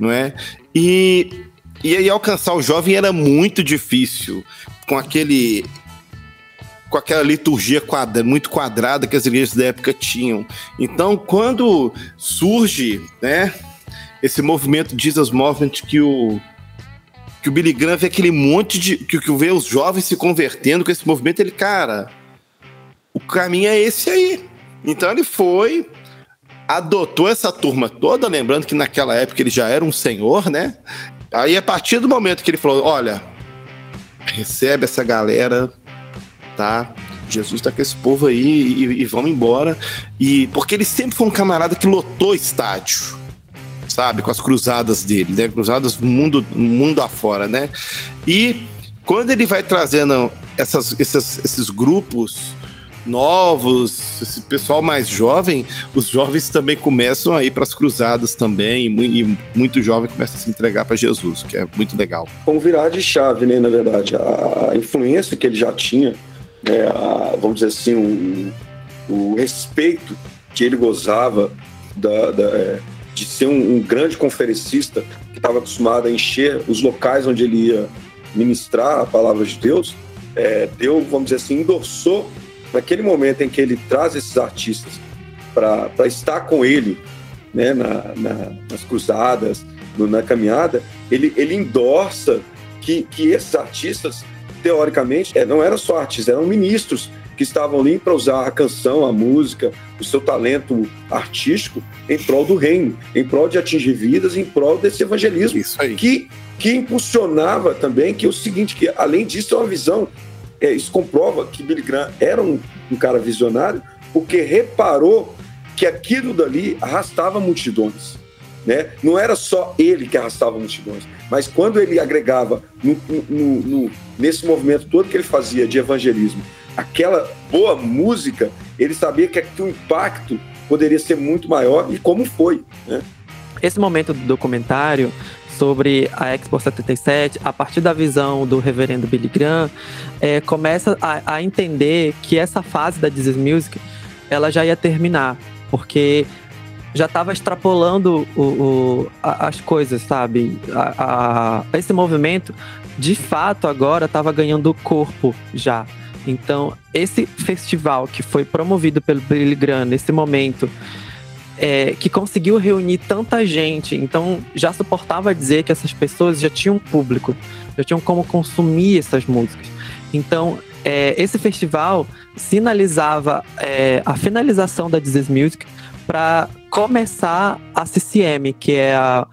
não é? E, e aí alcançar o jovem era muito difícil com aquele com aquela liturgia quadra, muito quadrada que as igrejas da época tinham. Então, quando surge, né, esse movimento Jesus Movement que o que o Billy Graham vê aquele monte de que, que vê os jovens se convertendo com esse movimento, ele, cara, o caminho é esse aí. Então ele foi, adotou essa turma toda, lembrando que naquela época ele já era um senhor, né? Aí a partir do momento que ele falou, olha, recebe essa galera, tá? Jesus tá com esse povo aí e, e vamos embora. E porque ele sempre foi um camarada que lotou estádio, sabe, com as cruzadas dele, né? Cruzadas mundo mundo afora, né? E quando ele vai trazendo essas, essas, esses grupos novos, esse pessoal mais jovem, os jovens também começam a ir para as cruzadas também, e, muito jovem começa a se entregar para Jesus, que é muito legal. Como virar de chave, né, na verdade, a influência que ele já tinha, né, a, vamos dizer assim, o, o respeito que ele gozava da, da, é, de ser um, um grande conferencista que estava acostumado a encher os locais onde ele ia ministrar a palavra de Deus, é, vamos dizer assim, endossou naquele momento em que ele traz esses artistas para estar com ele né, na, na, nas cruzadas, no, na caminhada, ele, ele endorça que, que esses artistas, teoricamente, é, não eram só artistas, eram ministros que estavam ali para usar a canção, a música, o seu talento artístico em prol do reino, em prol de atingir vidas, em prol desse evangelismo que que impulsionava também que é o seguinte, que além disso é uma visão é, isso comprova que Billy Graham era um, um cara visionário, porque reparou que aquilo dali arrastava multidões. Né? Não era só ele que arrastava multidões, mas quando ele agregava no, no, no, nesse movimento todo que ele fazia de evangelismo, aquela boa música, ele sabia que, que o impacto poderia ser muito maior e como foi. Né? Esse momento do documentário sobre a Expo 77, a partir da visão do reverendo Billy Graham, é, começa a, a, entender que essa fase da Jesus Music ela já ia terminar, porque já estava extrapolando o, o, as coisas, sabe? A, esse movimento, de fato, agora estava ganhando corpo já. Então, esse festival que foi promovido pelo Billy Graham nesse momento, é, que conseguiu reunir tanta gente, então já suportava dizer que essas pessoas já tinham público, já tinham como consumir essas músicas. Então, é, esse festival sinalizava é, a finalização da This Music para começar a CCM, que é a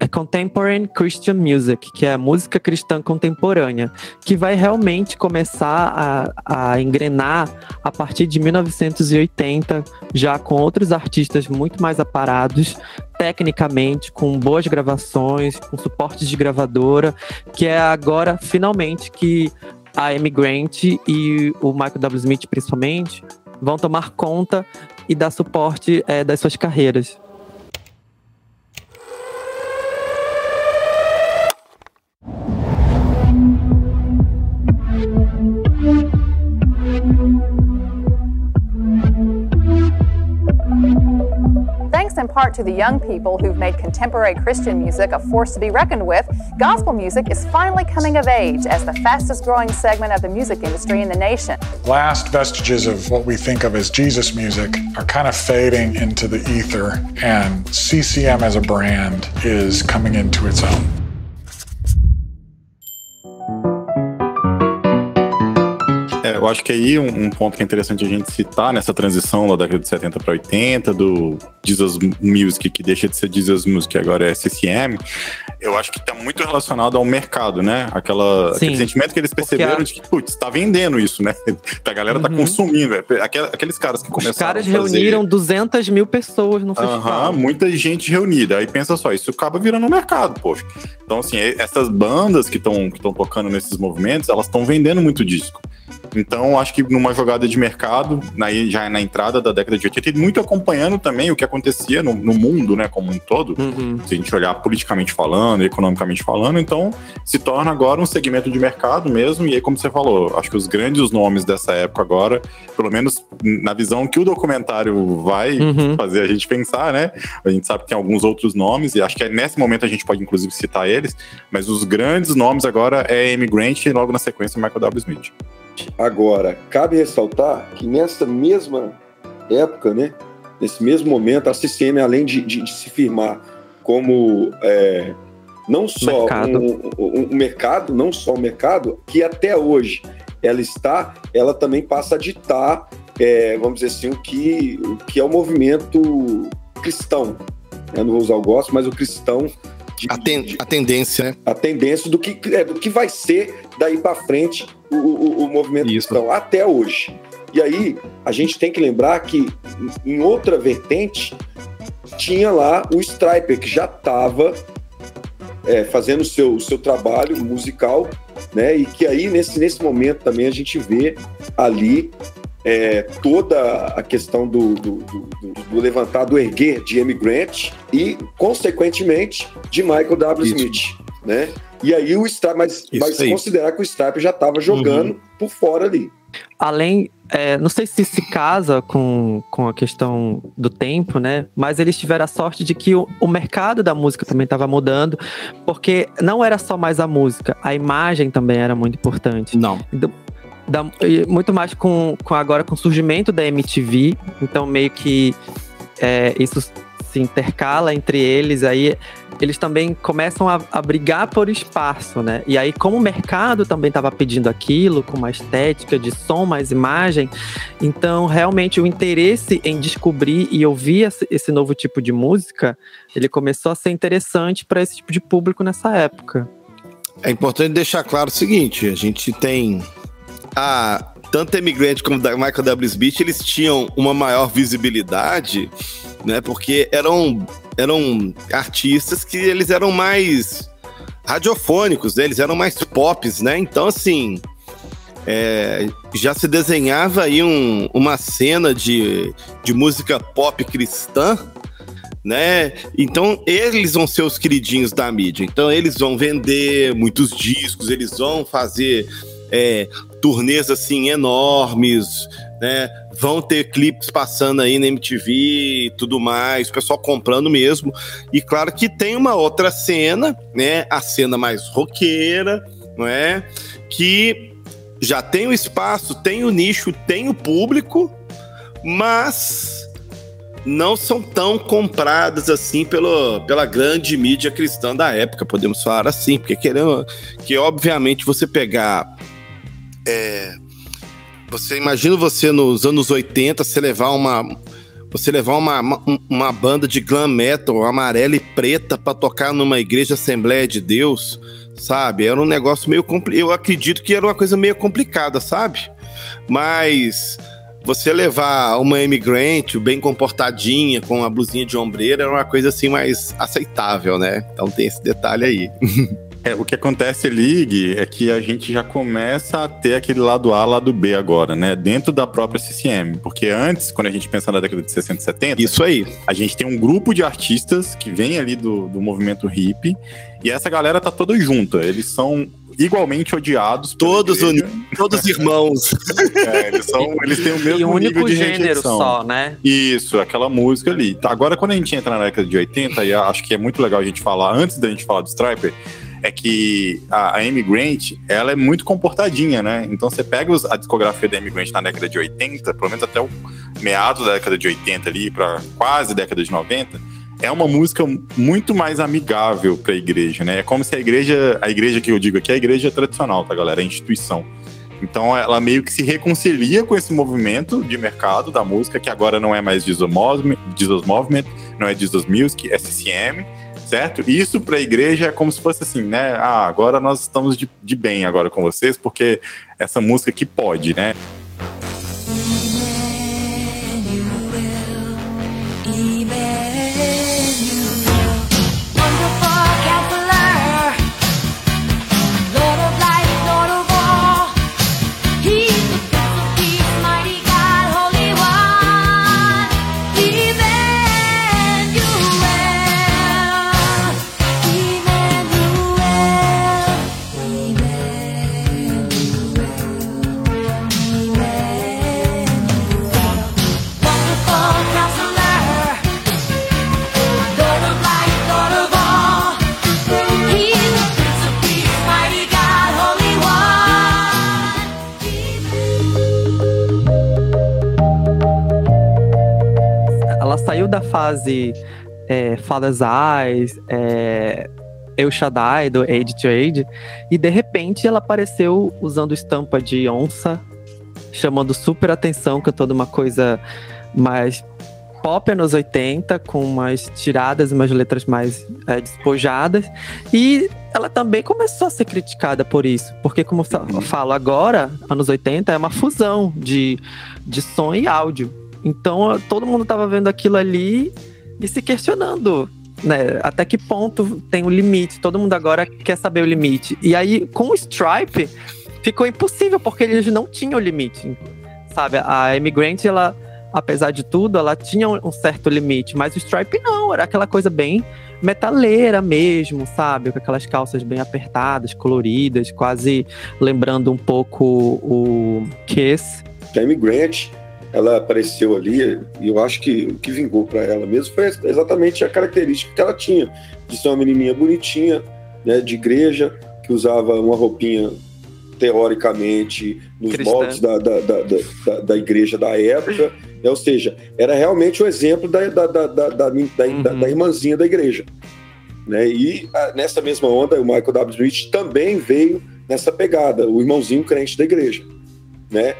é Contemporary Christian Music, que é a música cristã contemporânea, que vai realmente começar a, a engrenar a partir de 1980, já com outros artistas muito mais aparados, tecnicamente, com boas gravações, com suporte de gravadora, que é agora, finalmente, que a Amy Grant e o Michael W. Smith, principalmente, vão tomar conta e dar suporte é, das suas carreiras. In part to the young people who've made contemporary Christian music a force to be reckoned with, gospel music is finally coming of age as the fastest growing segment of the music industry in the nation. Last vestiges of what we think of as Jesus music are kind of fading into the ether, and CCM as a brand is coming into its own. eu acho que aí um, um, ponto que é interessante a gente citar nessa transição da década de 70 para 80, do Jesus Music, que deixa de ser Jesus Music, agora é CCM, eu acho que está muito relacionado ao mercado, né? Aquela, aquele sentimento que eles perceberam a... de que, putz, está vendendo isso, né? A galera está uhum. consumindo. É, aqueles caras que começaram Os caras reuniram 200 mil pessoas no festival. Uhum, muita gente reunida. Aí pensa só, isso acaba virando um mercado, poxa. Então, assim, essas bandas que estão que tocando nesses movimentos, elas estão vendendo muito disco. Então, acho que numa jogada de mercado, na, já na entrada da década de 80, e muito acompanhando também o que acontecia no, no mundo, né, como um todo, uhum. se a gente olhar politicamente falando, economicamente falando, então se torna agora um segmento de mercado mesmo, e aí, como você falou, acho que os grandes nomes dessa época agora, pelo menos na visão que o documentário vai uhum. fazer a gente pensar, né, a gente sabe que tem alguns outros nomes, e acho que é nesse momento a gente pode inclusive citar eles, mas os grandes nomes agora é Amy Grant e logo na sequência Michael W. Smith. Agora, cabe ressaltar que nessa mesma época, né, nesse mesmo momento, a CCM, além de, de, de se firmar como é, não só Mercado. Um, um- um mercado, não só um mercado, que até hoje ela está, ela também passa a ditar, é, vamos dizer assim, o que, o que é o movimento cristão. Eu não vou usar o gosto, mas o cristão de- A, ten- a tendência, né? a tendência do que, é, do que vai ser daí para frente o, o- o movimento Isso. cristão até hoje. E aí a gente tem que lembrar que em outra vertente tinha lá o Striper que já estava fazendo o seu, seu trabalho musical, né? E que aí nesse, nesse momento também a gente vê ali é, toda a questão do, do, do, do- do levantar, do erguer de Amy Grant e, consequentemente, de Michael W. Isso. Smith, né? E aí o Stripe, mas, Isso mas aí. Uhum. considerar que o Stripe já estava jogando por fora ali. Além, é, não sei se se casa com, com a questão do tempo, né? Mas eles tiveram a sorte de que o, o mercado da música também estava mudando, porque não era só mais a música, a imagem também era muito importante. Não. Da- e muito mais com, com agora com o surgimento da MTV, então meio que é, isso se intercala entre eles, aí eles também começam a, a brigar por espaço, né? E aí, como o mercado também estava pedindo aquilo, com uma estética de som, mais imagem, então realmente o interesse em descobrir e ouvir esse, novo tipo de música, ele começou a ser interessante para esse tipo de público nessa época. É importante deixar claro o seguinte: a gente tem a tanto Emigrante como da Michael W. Smith, eles tinham uma maior visibilidade, né? Porque eram, eram artistas que eles eram mais radiofônicos, né? eles eram mais pops, né? Então, assim, é, já se desenhava aí um- uma cena de, de música pop cristã, né? Então eles vão ser os queridinhos da mídia. Então eles vão vender muitos discos, eles vão fazer é, turnês assim enormes, né? Vão ter clipes passando aí na MTV e tudo mais, o pessoal comprando mesmo. E claro que tem uma outra cena, né? A cena mais roqueira, não é? Que já tem o espaço, tem o nicho, tem o público, mas não são tão compradas assim pelo, pela grande mídia cristã da época, podemos falar assim, porque querendo que obviamente você pegar é, você imagina você nos anos 80 você levar uma você levar uma, uma, uma banda de glam metal amarela e preta para tocar numa igreja Assembleia de Deus, sabe? Era um negócio meio complicado. Eu acredito que era uma coisa meio complicada, sabe? Mas você levar uma imigrante bem comportadinha, com a blusinha de ombreira, era uma coisa assim mais aceitável, né? Então tem esse detalhe aí. É, o que acontece ali, Gui, é que a gente já começa a ter aquele lado A, lado B agora, né? Dentro da própria CCM. Porque antes, quando a gente pensa na década de 60 e 70, Isso aí. a gente tem um grupo de artistas que vem ali do, do movimento hippie, e essa galera tá toda junta. Eles são igualmente odiados. Todos unidos, todos irmãos. É, eles, são, eles têm o mesmo e um nível único de gênero rejeição. só, né? Isso, aquela música ali. Agora, quando a gente entra na década de 80, e acho que é muito legal a gente falar, antes da gente falar do Striper, é que a, a Amy Grant, ela é muito comportadinha, né? Então você pega a discografia da Amy Grant na década de 80, pelo menos até o meados da década de 80 ali, para quase década de 90, é uma música muito mais amigável para a igreja, né? É como se a igreja, a igreja que eu digo aqui é a igreja tradicional, tá, galera? É a instituição. Então ela meio que se reconcilia com esse movimento de mercado da música, que agora não é mais Jesus Movement, Jesus Movement não é Jesus Music, é CCM, certo? E Isso para a igreja é como se fosse assim, né? Ah, agora nós estamos de, de bem agora com vocês, porque essa música que pode, né? Saiu da fase é, Father's Eyes, é, El Shaddai, do Age to Age, e de repente ela apareceu usando estampa de onça, chamando super atenção, cantando uma coisa mais pop anos 80, com umas tiradas, umas letras mais é, despojadas, e ela também começou a ser criticada por isso, porque como eu falo agora, anos 80 é uma fusão de, de som e áudio. Então todo mundo tava vendo aquilo ali e se questionando, né? Até que ponto tem o limite? Todo mundo agora quer saber o limite. E aí, com o Stripe, ficou impossível, porque eles não tinham limite. Sabe? A Emigrant, ela, apesar de tudo, ela tinha um um certo limite, mas o Stripe não, era aquela coisa bem metaleira mesmo, sabe? Com aquelas calças bem apertadas, coloridas, quase lembrando um pouco o Kiss. A Amy Grant, ela apareceu ali e eu acho que o que vingou para ela mesmo foi exatamente a característica que ela tinha de ser uma menininha bonitinha, né, de igreja, que usava uma roupinha teoricamente nos Cristã. moldes da, da, da, da- da- igreja da época, né, ou seja, era realmente o exemplo da, da, da, da, da, da- da- da irmãzinha da igreja. Né? E ah, nessa mesma onda, o Michael W. Smith também veio nessa pegada, o irmãozinho crente da igreja. Né?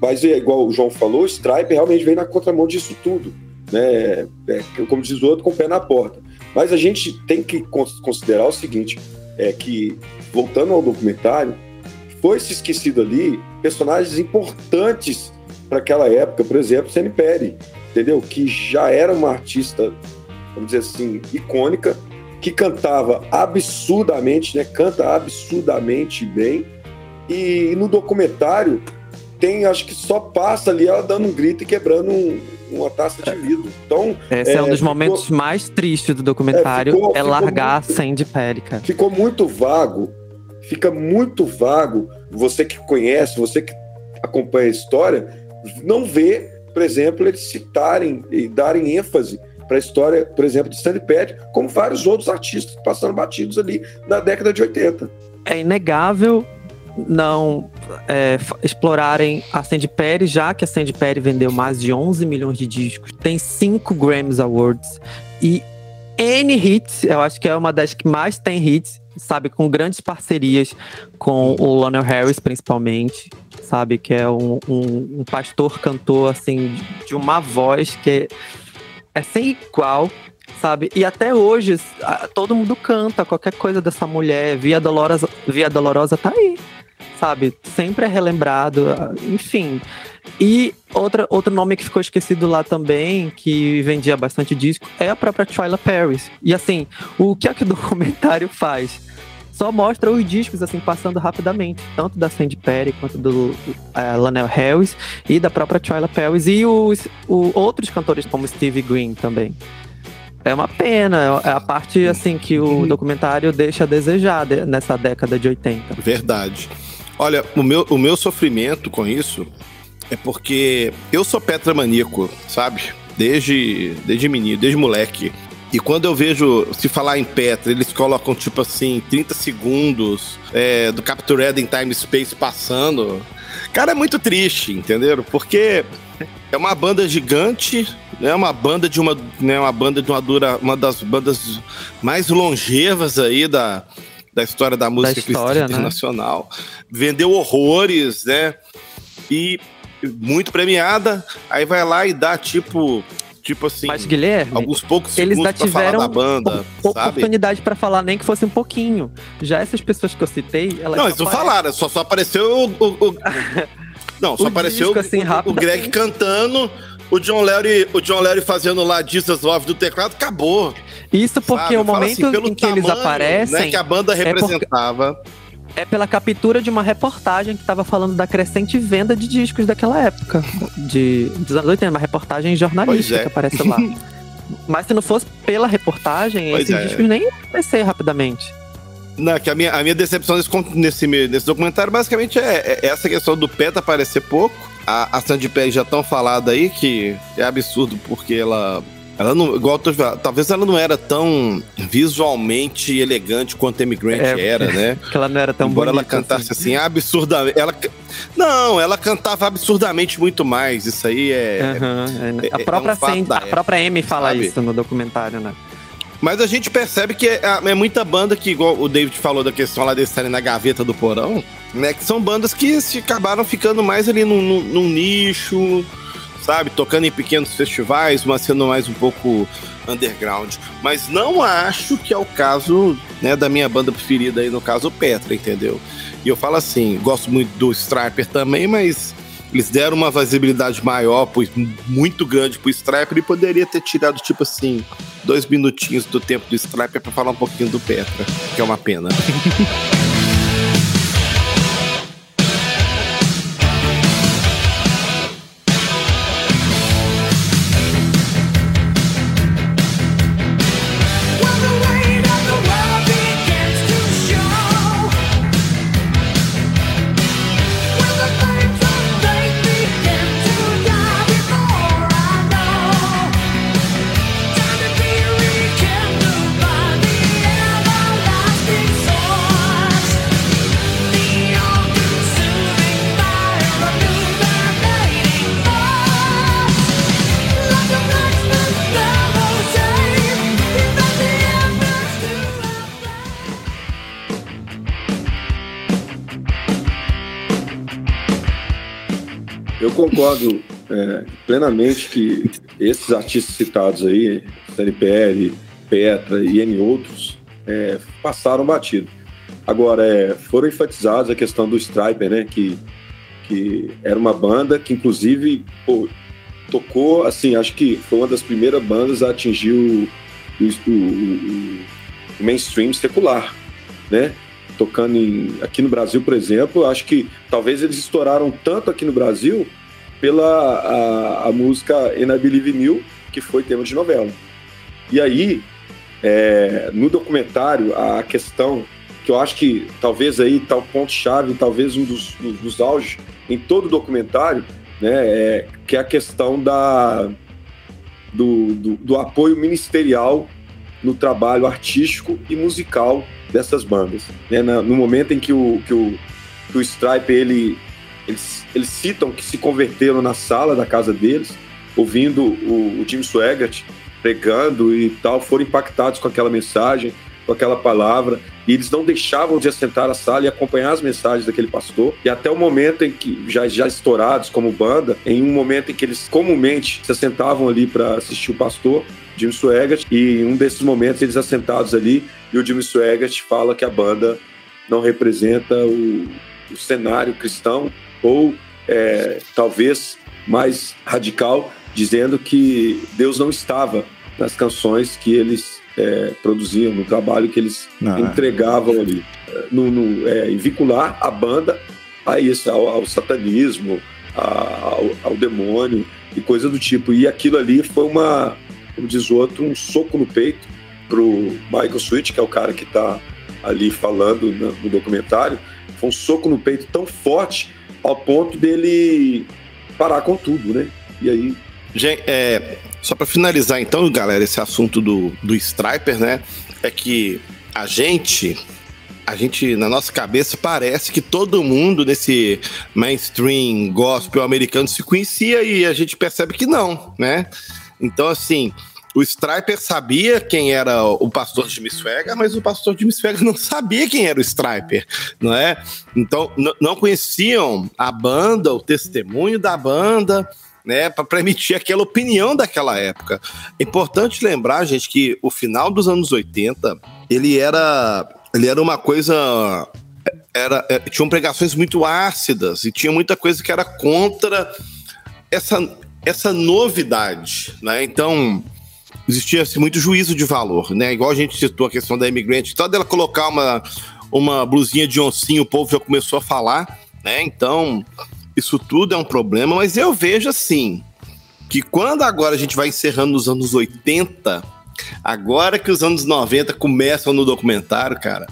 Mas é igual o João falou, o Stripe realmente vem na contramão disso tudo. Né? É, como diz o outro, com o pé na porta. Mas a gente tem que cons- considerar o seguinte: é que, voltando ao documentário, foi se esquecido ali personagens importantes para aquela época, por exemplo, Sandy Perry, entendeu? Que já era uma artista, vamos dizer assim, icônica, que cantava absurdamente, né? Canta absurdamente bem. E no documentário tem, acho que só passa ali ela dando um grito e quebrando um- uma taça de vidro. Então, Esse é, um dos ficou- momentos mais tristes do documentário, É, ficou- é ficou largar muito- a Sandy cara. ficou muito vago, fica muito vago. Você que conhece, você que acompanha a história, não vê, por exemplo, eles citarem e darem ênfase para a história, por exemplo, de Sandy Perry, como vários outros artistas que passaram batidos ali na década de 80. É inegável não é, explorarem a Sandy Perry, já que a Sandy Perry vendeu mais de 11 milhões de discos, tem 5 Grammys Awards e N hits, eu acho que é uma das que mais tem hits, sabe, com grandes parcerias com o Lionel Harris, principalmente, sabe, que é um, um- um pastor cantor, assim, de- uma voz que é, é sem igual, sabe? E até hoje, todo mundo canta qualquer coisa dessa mulher. Via Dolorosa, Via Dolorosa tá aí, sabe? Sempre é relembrado, enfim. E outra, outro nome que ficou esquecido lá também, que vendia bastante disco, é a própria Twyla Paris. E assim, o que é que o documentário faz? Só mostra os discos, assim, passando rapidamente. Tanto da Sandy Perry, quanto do eh, Lanel Harris e da própria Twyla Paris. E os o- outros cantores, como Steve Green também. É uma pena, é a parte, assim, que o documentário deixa a desejar de- nessa década de 80. Verdade. Olha, o meu, o meu sofrimento com isso é porque eu sou petramaníaco, sabe? Desde, desde menino, desde moleque. E quando eu vejo se falar em Petra, eles colocam tipo assim, 30 segundos é, do Captured in Time Space passando. Cara, é muito triste, entenderam? Porque é uma banda gigante, é uma banda de uma, né, uma banda de uma dura, uma das bandas mais longevas aí da, da história da música história, cristã né? internacional. Vendeu horrores, né? E muito premiada. Aí vai lá e dá tipo, tipo assim, Mas, Guilherme, alguns poucos eles falar tiveram da banda, oportunidade pra falar, nem que fosse um pouquinho. Já essas pessoas que eu citei, elas Não, eles não aparecem- falaram, só, só apareceu o. o- o- Não, só O apareceu disco, assim, o, o. Greg cantando, o John Larry, o John Larry fazendo lá Jesus Love do teclado, acabou. Isso porque sabe? o falo momento assim, pelo em que eles tamanho, aparecem né, que a banda é porque- representava. é pela captura de uma reportagem que estava falando da crescente venda de discos daquela época, de, dos anos 80, uma reportagem jornalística é. que aparece lá. Mas se não fosse pela reportagem, Pois esses é. discos nem iam aparecer rapidamente. Não, que a minha, a minha decepção nesse, nesse, nesse documentário basicamente é, é essa questão do Peta aparecer pouco. A, a Sandy Perry já tão falada aí que é absurdo porque ela Ela não, igual talvez ela não era tão visualmente elegante quanto a Emigrant É, era, né? Que ela não era tão Embora ela bonita cantasse assim. assim, absurdamente. Ela, não, ela cantava absurdamente muito mais. Isso aí é. Aham, é, é- a é própria, um fato Sandy- a época, própria Amy fala sabe? isso no documentário, né? Mas a gente percebe que é, é muita banda que, igual o David falou da questão lá de estarem na gaveta do porão, né? Que são bandas que se acabaram ficando mais ali num, num- num nicho, sabe? Tocando em pequenos festivais, mas sendo mais um pouco underground. Mas não acho que é o caso né, da minha banda preferida aí, no caso, o Petra, entendeu? E eu falo assim, gosto muito do Striper também, mas eles deram uma visibilidade maior, muito grande pro Striper e poderia ter tirado, tipo assim, dois minutinhos do tempo do Striper pra falar um pouquinho do Petra, que é uma pena. Eu concordo é, plenamente que esses artistas citados aí, CNPL, Petra e N outros, é, passaram batido. Agora, é, foram enfatizados a questão do Striper, né? Que, que era uma banda que, inclusive, pô, tocou, assim, acho que foi uma das primeiras bandas a atingir o, o, o- o mainstream secular, né? Tocando em, aqui no Brasil, por exemplo, acho que talvez eles estouraram tanto aqui no Brasil pela a, a música And I Believe in You, que foi tema de novela. E aí, é, no documentário, a questão que eu acho que talvez aí tá o ponto-chave, talvez um dos, dos, dos auges em todo o documentário, né, é, que é a questão da, do, do, do apoio ministerial no trabalho artístico e musical dessas bandas. né? No momento em que o, que o, que o Stripe, ele, eles, eles citam que se converteram na sala da casa deles, ouvindo o, o Jim Swaggart pregando e tal, foram impactados com aquela mensagem, com aquela palavra, e eles não deixavam de assentar a sala e acompanhar as mensagens daquele pastor. E até o momento em que, já, já estourados como banda, em um momento em que eles comumente se assentavam ali para assistir o pastor, Jim Swaggart, e em um desses momentos eles assentados ali, e o Jim Swaggart fala que a banda não representa o, o cenário cristão, ou é, talvez mais radical, dizendo que Deus não estava nas canções que eles é, produziam, no trabalho que eles é. entregavam ali. No, no, é, em vincular a banda a isso, ao, ao satanismo, a- ao, ao demônio e coisa do tipo. E aquilo ali foi uma, como diz o outro, um soco no peito pro Michael Sweet, que é o cara que está ali falando no, no documentário. Foi um soco no peito tão forte ao ponto dele parar com tudo, né? E aí Gente, é, só para finalizar então, galera, esse assunto do, do Striper, né? É que a gente, a gente, na nossa cabeça, parece que todo mundo nesse mainstream gospel americano se conhecia e a gente percebe que não, né? Então, assim, o Striper sabia quem era o pastor Jimmy Swagger, mas o pastor Jimmy Swagger não sabia quem era o Striper, não é? Então, não conheciam a banda, o testemunho da banda, né, para emitir aquela opinião daquela época. É importante lembrar, gente, que o final dos anos 80, ele era, ele era uma coisa era, é, tinham pregações muito ácidas e tinha muita coisa que era contra essa, essa novidade, né? Então, existia assim, muito juízo de valor, né? Igual a gente citou a questão da imigrante, só dela colocar uma, uma blusinha de oncinha, o povo já começou a falar, né? Então, isso tudo é um problema, mas eu vejo assim, que quando agora a gente vai encerrando nos anos 80, agora que os anos 90 começam no documentário, cara,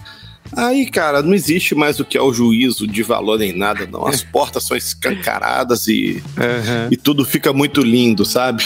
aí, cara, não existe mais o que é o juízo de valor nem nada, não. As portas são escancaradas e, e tudo fica muito lindo, sabe?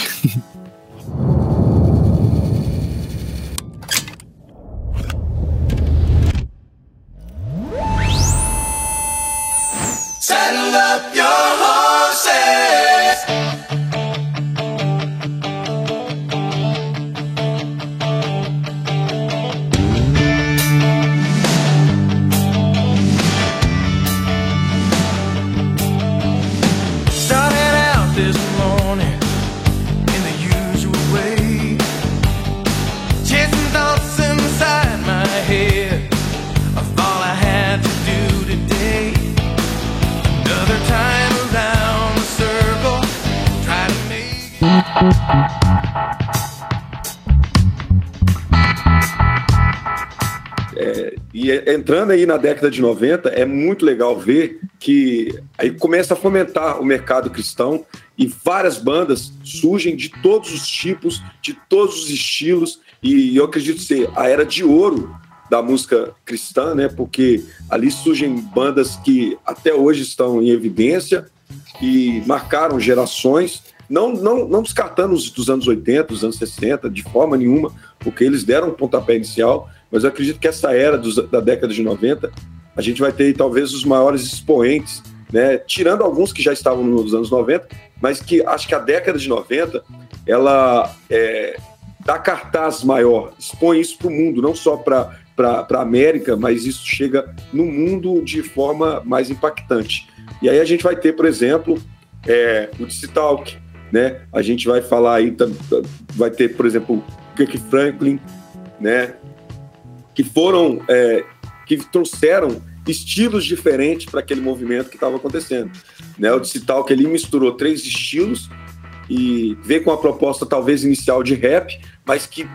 E é- entrando aí na década de 90, é muito legal ver que aí começa a fomentar o mercado cristão e várias bandas surgem de todos os tipos, de todos os estilos, e eu acredito ser a era de ouro da música cristã, né? Porque ali surgem bandas que até hoje estão em evidência e marcaram gerações, não, não, não descartando os dos anos 80, dos anos 60, de forma nenhuma, porque eles deram um pontapé inicial, mas eu acredito que essa era dos- da década de 90, a gente vai ter talvez os maiores expoentes, né? tirando alguns que já estavam nos anos 90, mas que acho que a década de 90, ela é, dá cartaz maior, expõe isso para o mundo, não só para a América, mas isso chega no mundo de forma mais impactante. E aí a gente vai ter, por exemplo, é, o DC Talk, né? A gente vai falar aí, vai ter, por exemplo, Kirk Franklin, né? Que foram, é, que trouxeram estilos diferentes para aquele movimento que estava acontecendo. Né? O DC Talk ele misturou três estilos e veio com uma proposta talvez inicial de rap, mas que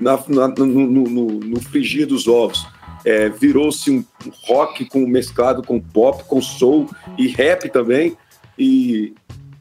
na- na- no, no- no- frigir dos ovos é, virou-se um rock com mesclado com pop, com soul e rap também. E,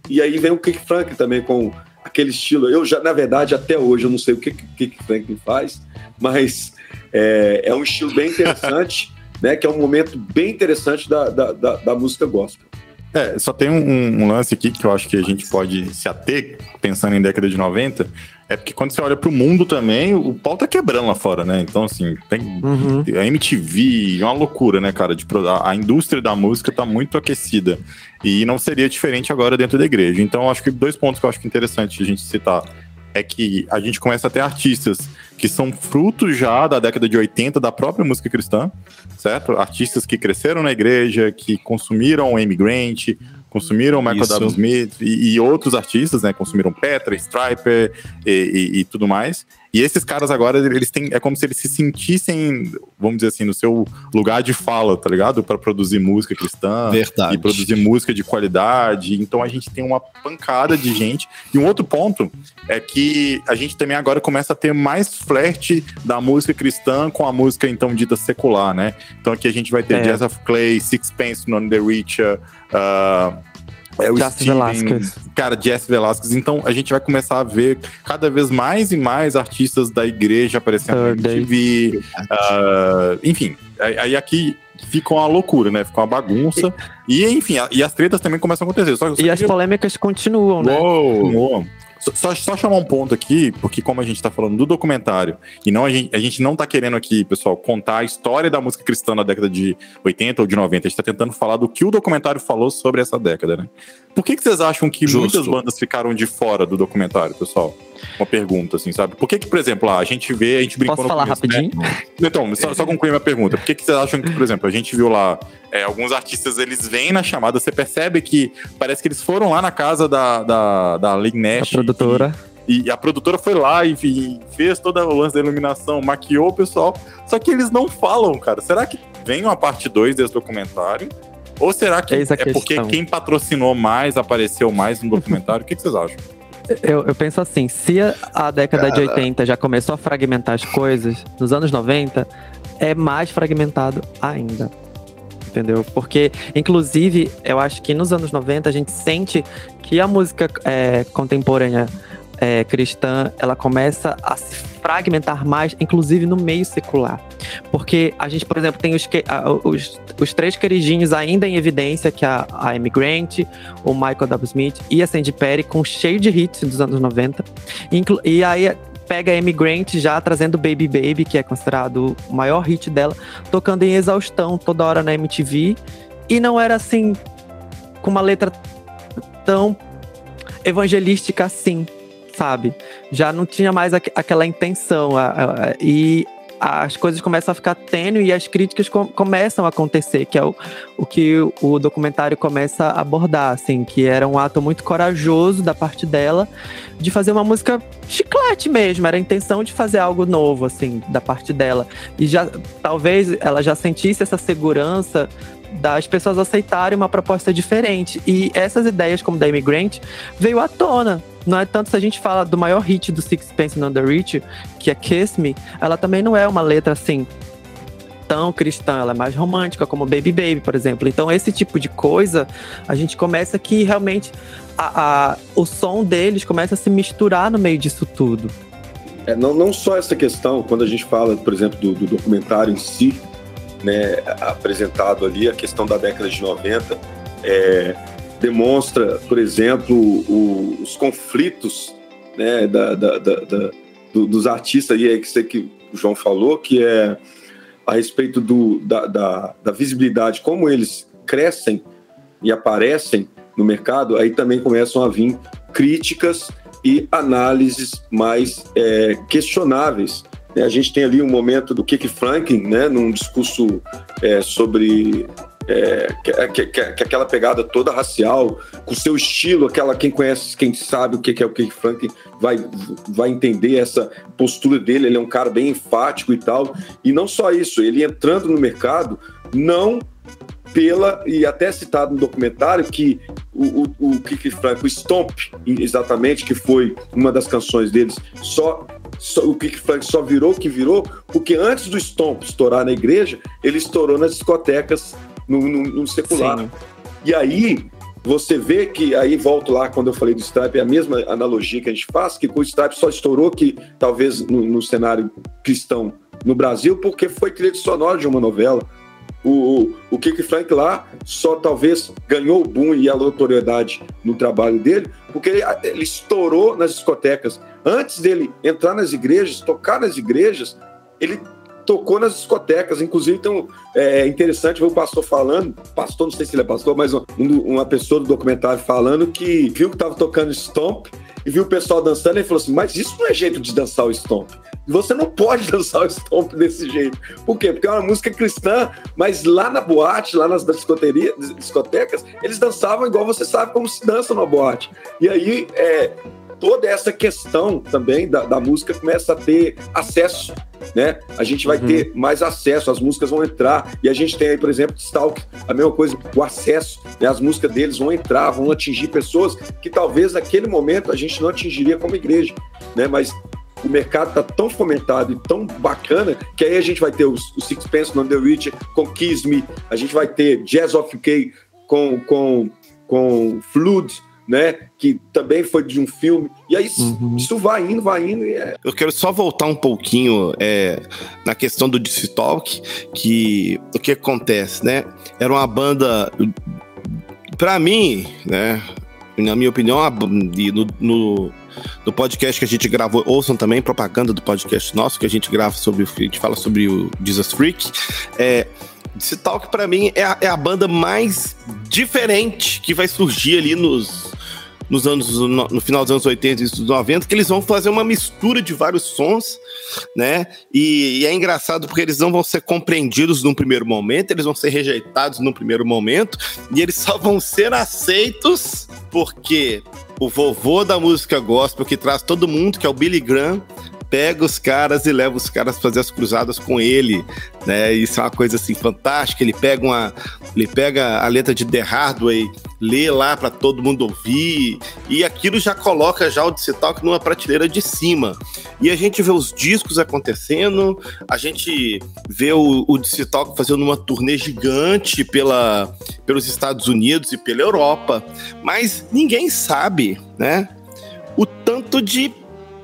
e aí vem o Kick Franklin também com aquele estilo. Eu já, na verdade, até hoje eu não sei o que Kick Franklin faz, mas é, é um estilo bem interessante, né? Que é um momento bem interessante da, da, da, da música gospel. É, só tem um, um lance aqui que eu acho que a gente pode se ater, pensando em década de 90, é porque quando você olha pro mundo também, o pau tá quebrando lá fora, né? Então, assim, tem Uhum. a MTV, é uma loucura, né, cara? A, a indústria da música tá muito aquecida. E não seria diferente agora dentro da igreja. Então, acho que dois pontos que eu acho que é interessante a gente citar é que a gente começa a ter artistas que são frutos já da década de 80 da própria música cristã, certo? Artistas que cresceram na igreja, que consumiram Amy Grant, consumiram Michael Isso. W. Smith e, e outros artistas, né? Consumiram Petra, Striper e, e- e tudo mais. E esses caras agora, eles têm. É como se eles se sentissem, vamos dizer assim, no seu lugar de fala, tá ligado? Para produzir música cristã Verdade. e produzir música de qualidade. Então a gente tem uma pancada de gente. E um outro ponto é que a gente também agora começa a ter mais flerte da música cristã com a música então dita secular, né? Então aqui a gente vai ter É. Jazz of Clay, Sixpence None the Richer, ah, é o Steven, Velasquez. cara, Jess Velasquez. Então a gente vai começar a ver cada vez mais e mais artistas da igreja aparecendo na Day. MTV, ah, enfim, aí, aqui fica uma loucura, né? Fica uma bagunça. E, enfim, a- e as tretas também começam a acontecer. Só, só E as polêmicas continuam, né? Uou, uou. Só, só, chamar um ponto aqui, porque como a gente tá falando do documentário, e não a gente, a gente não tá querendo aqui, pessoal, contar a história da música cristã na década de 80 ou de 90, a gente tá tentando falar do que o documentário falou sobre essa década, né? Por que, que vocês acham que Justo. muitas bandas ficaram de fora do documentário, pessoal? Uma pergunta, assim, sabe? Por que que, por exemplo, lá, a gente vê, a gente brincou Posso no falar começo, né? rapidinho? Então, só, só concluir minha pergunta. Por que, que vocês acham que, por exemplo, a gente viu lá é, alguns artistas, eles vêm na chamada, você percebe que parece que eles foram lá na casa da, da, da A produtora. E, e a produtora foi lá e, fez toda o lance da iluminação, maquiou o pessoal. Só que eles não falam, cara. Será que vem uma parte 2 desse documentário? Ou será que a é porque quem patrocinou mais apareceu mais no documentário? O que, que vocês acham? Eu, eu penso assim, se a, década de Cara. 80 já começou a fragmentar as coisas, nos anos 90 é mais fragmentado ainda. Entendeu? Porque, inclusive, eu acho que nos anos 90 a gente sente que a música é, contemporânea é, cristã ela começa a se fragmentar mais, inclusive no meio secular. Porque a gente, por exemplo, tem os, os, os três queridinhos ainda em evidência, que é a, a Amy Grant, o Michael W. Smith e a Sandy Perry, com cheio de hits dos anos 90. Inclu- e aí pega a Amy Grant já trazendo Baby Baby, que é considerado o maior hit dela, tocando em exaustão toda hora na MTV. E não era assim, com uma letra tão evangelística assim, sabe? Já não tinha mais aqu- aquela intenção. a- a- a- e as coisas começam a ficar tênue e as críticas com- começam a acontecer, que é o, o que o, documentário começa a abordar, assim, que era um ato muito corajoso da parte dela de fazer uma música chiclete mesmo, era a intenção de fazer algo novo, assim, da parte dela. E já talvez ela já sentisse essa segurança das pessoas aceitarem uma proposta diferente. E essas ideias, como da Amy Grant, veio à tona não é tanto se a gente fala do maior hit do Sixpence None the Rich, que é Kiss Me, ela também não é uma letra assim tão cristã, ela é mais romântica, como Baby Baby, por exemplo. Então, esse tipo de coisa, a gente começa que realmente a, a- o som deles começa a se misturar no meio disso tudo. É, não, não só essa questão, quando a gente fala, por exemplo, do, do documentário em si, né, apresentado ali, a questão da década de 90, é, demonstra, por exemplo, o- os conflitos né, da- da- da- da- do- dos artistas, e é que você que o João falou, que é a respeito do, da, da- da visibilidade, como eles crescem e aparecem no mercado, aí também começam a vir críticas e análises mais é, questionáveis. né? A gente tem ali um momento do Kiki Franklin, né, num discurso é, sobre é, que, que- que- que aquela pegada toda racial, com seu estilo, aquela quem conhece, quem sabe o que é o Kiki Franklin vai, vai entender essa postura dele. Ele é um cara bem enfático e tal. E não só isso, ele entrando no mercado, não pela, e até citado no documentário, que o, o, o Kiki Frank, o Stomp, exatamente, que foi uma das canções deles, só, só- o Kiki Frank só virou o que virou, porque antes do Stomp estourar na igreja, ele estourou nas discotecas no, no, no secular. Sim. E aí você vê que aí volto lá quando eu falei do Stripe, é a mesma analogia que a gente faz, que o Stripe só estourou que talvez no, no cenário cristão no Brasil, porque foi trilha sonora de uma novela. O, o, o Kiki Frank lá só talvez ganhou o boom e a notoriedade no trabalho dele, porque ele, ele estourou nas discotecas. Antes dele entrar nas igrejas, tocar nas igrejas, ele tocou nas discotecas. Inclusive, então, é interessante ver o pastor falando, pastor, não sei se ele é pastor, mas um- uma pessoa do documentário falando que viu que estava tocando Stomp e viu o pessoal dançando e falou assim: Mas isso não é jeito de dançar o Stomp. Você não pode dançar o Stomp desse jeito. Por quê? Porque é uma música cristã, mas lá na boate, lá nas discotecas, eles dançavam igual você sabe como se dança numa boate. E aí, é, toda essa questão também da, da música começa a ter acesso, né? A gente vai ter mais acesso, as músicas vão entrar, e a gente tem aí, por exemplo, Stalk, a mesma coisa, o acesso, né? As músicas deles vão entrar, vão atingir pessoas que talvez naquele momento a gente não atingiria como igreja, né? Mas o mercado está tão fomentado e tão bacana que aí a gente vai ter os, os Sixpence no The Rich com Kiss Me, a gente vai ter Jazz of UK com, com, com Flood, né? Que também foi de um filme. E aí isso vai indo, vai indo e é. Eu quero só voltar um pouquinho é, na questão do DC Talk, que o que acontece, né? Era uma banda, pra mim, né? Na minha opinião, e no, no, no podcast que a gente gravou, ouçam também propaganda do podcast nosso, que a gente grava sobre, o- a gente fala sobre o Jesus Freak. É, DC Talk, pra mim, é a, é a banda mais diferente que vai surgir ali nos, nos anos no, no final dos anos 80 e dos 90, que eles vão fazer uma mistura de vários sons, né? E, e é engraçado porque eles não vão ser compreendidos num primeiro momento, eles vão ser rejeitados num primeiro momento, e eles só vão ser aceitos porque o vovô da música gospel que traz todo mundo, que é o Billy Graham, pega os caras e leva os caras a fazer as cruzadas com ele, né? Isso é uma coisa assim fantástica. Ele pega uma, ele pega a letra de The Hardway, lê lá para todo mundo ouvir e aquilo já coloca já o DC numa prateleira de cima. E a gente vê os discos acontecendo, a gente vê o, o DC fazendo uma turnê gigante pela, pelos Estados Unidos e pela Europa, mas ninguém sabe, né? O tanto de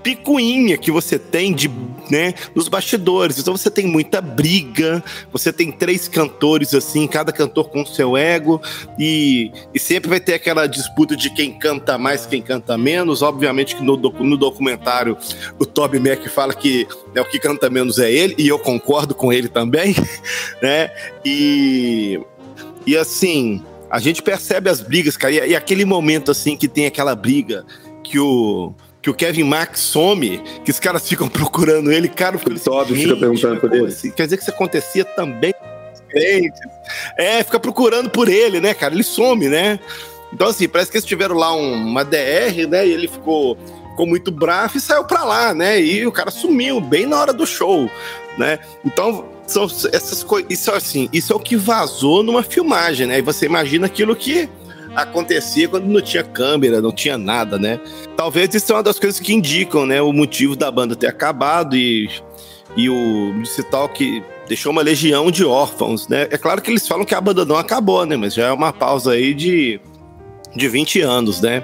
picuinha que você tem de, né, nos bastidores. Então você tem muita briga, você tem três cantores assim, cada cantor com seu ego e, e sempre vai ter aquela disputa de quem canta mais, quem canta menos. Obviamente que no, no documentário o Toby Mac fala que né, o que canta menos é ele e eu concordo com ele também, né? E e assim, a gente percebe as brigas, cara, e, e aquele momento assim que tem aquela briga que o que o Kevin Max some, que os caras ficam procurando ele, cara, fico Toby fica "Gente, perguntando por ele." assim? Quer dizer que isso acontecia também. É, fica procurando por ele, né, cara? Ele some, né? Então, assim, parece que eles tiveram lá um- uma DR, né? E ele ficou, ficou muito bravo e saiu pra lá, né? E o cara sumiu bem na hora do show, né? Então, são essas coisas. Isso, assim, isso é o que vazou numa filmagem, né? E você imagina aquilo que acontecia quando não tinha câmera, não tinha nada, né? Talvez isso é uma das coisas que indicam, né, o motivo da banda ter acabado e, e o Missy Talk deixou uma legião de órfãos, né? É claro que eles falam que a banda não acabou, né? Mas já é uma pausa aí de, de 20 anos, né?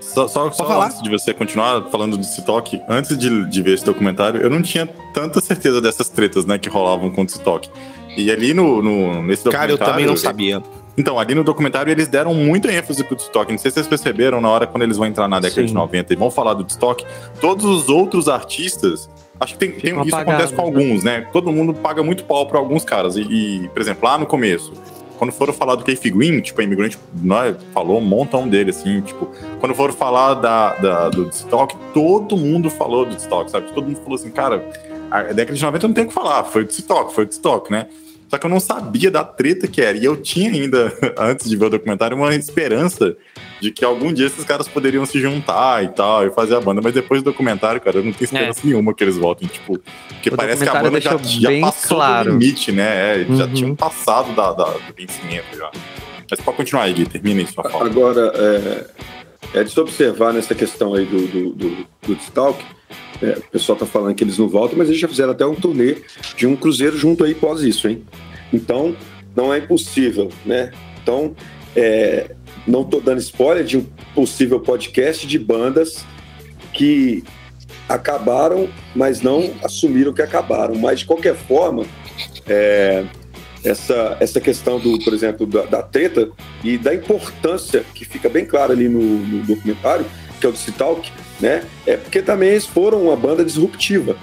Só, só, só falar. antes de você continuar falando do Citok, antes de, de ver esse documentário, eu não tinha tanta certeza dessas tretas, né, que rolavam com o Citok. E ali no, no, nesse Cara, eu documentário. também não sabia. Então, ali no documentário eles deram muita ênfase pro Woodstock. Não sei se vocês perceberam na hora quando eles vão entrar na década Sim. de 90 e vão falar do Woodstock. Todos os outros artistas. Acho que tem, tem- isso apagados, acontece com né? alguns, né? Todo mundo paga muito pau pra alguns caras. E, e, por exemplo, lá no começo, quando foram falar do Keith Green, tipo, a imigrante né, falou um montão dele, assim, tipo, quando foram falar da, da- do Woodstock, todo mundo falou do Woodstock, sabe? Todo mundo falou assim, cara, a década de 90 não tem o que falar, foi do Woodstock, foi do Woodstock, né? Só que eu não sabia da treta que era. E eu tinha ainda, antes de ver o documentário, uma esperança de que algum dia esses caras poderiam se juntar e tal, e fazer a banda. Mas depois do documentário, cara, eu não tenho esperança nenhuma que eles voltem. Tipo, porque O parece que a banda já, já passou claro. do limite, né? É, Já Uhum. tinham passado da, da- do vencimento já. Mas pode continuar aí, Gui, termina aí sua fala. Agora, é, é de se observar nessa questão aí do, do, do, do. É, o pessoal tá falando que eles não voltam, mas eles já fizeram até um turnê de um cruzeiro junto aí pós isso, hein? Então, não é impossível, né? Então, é, não tô dando spoiler de um possível podcast de bandas que acabaram, mas não assumiram que acabaram. Mas, de qualquer forma, é, essa, essa questão do, por exemplo, da, da treta e da importância que fica bem claro ali no, no documentário, que é o do Citalk, né? É porque também eles foram uma banda disruptiva.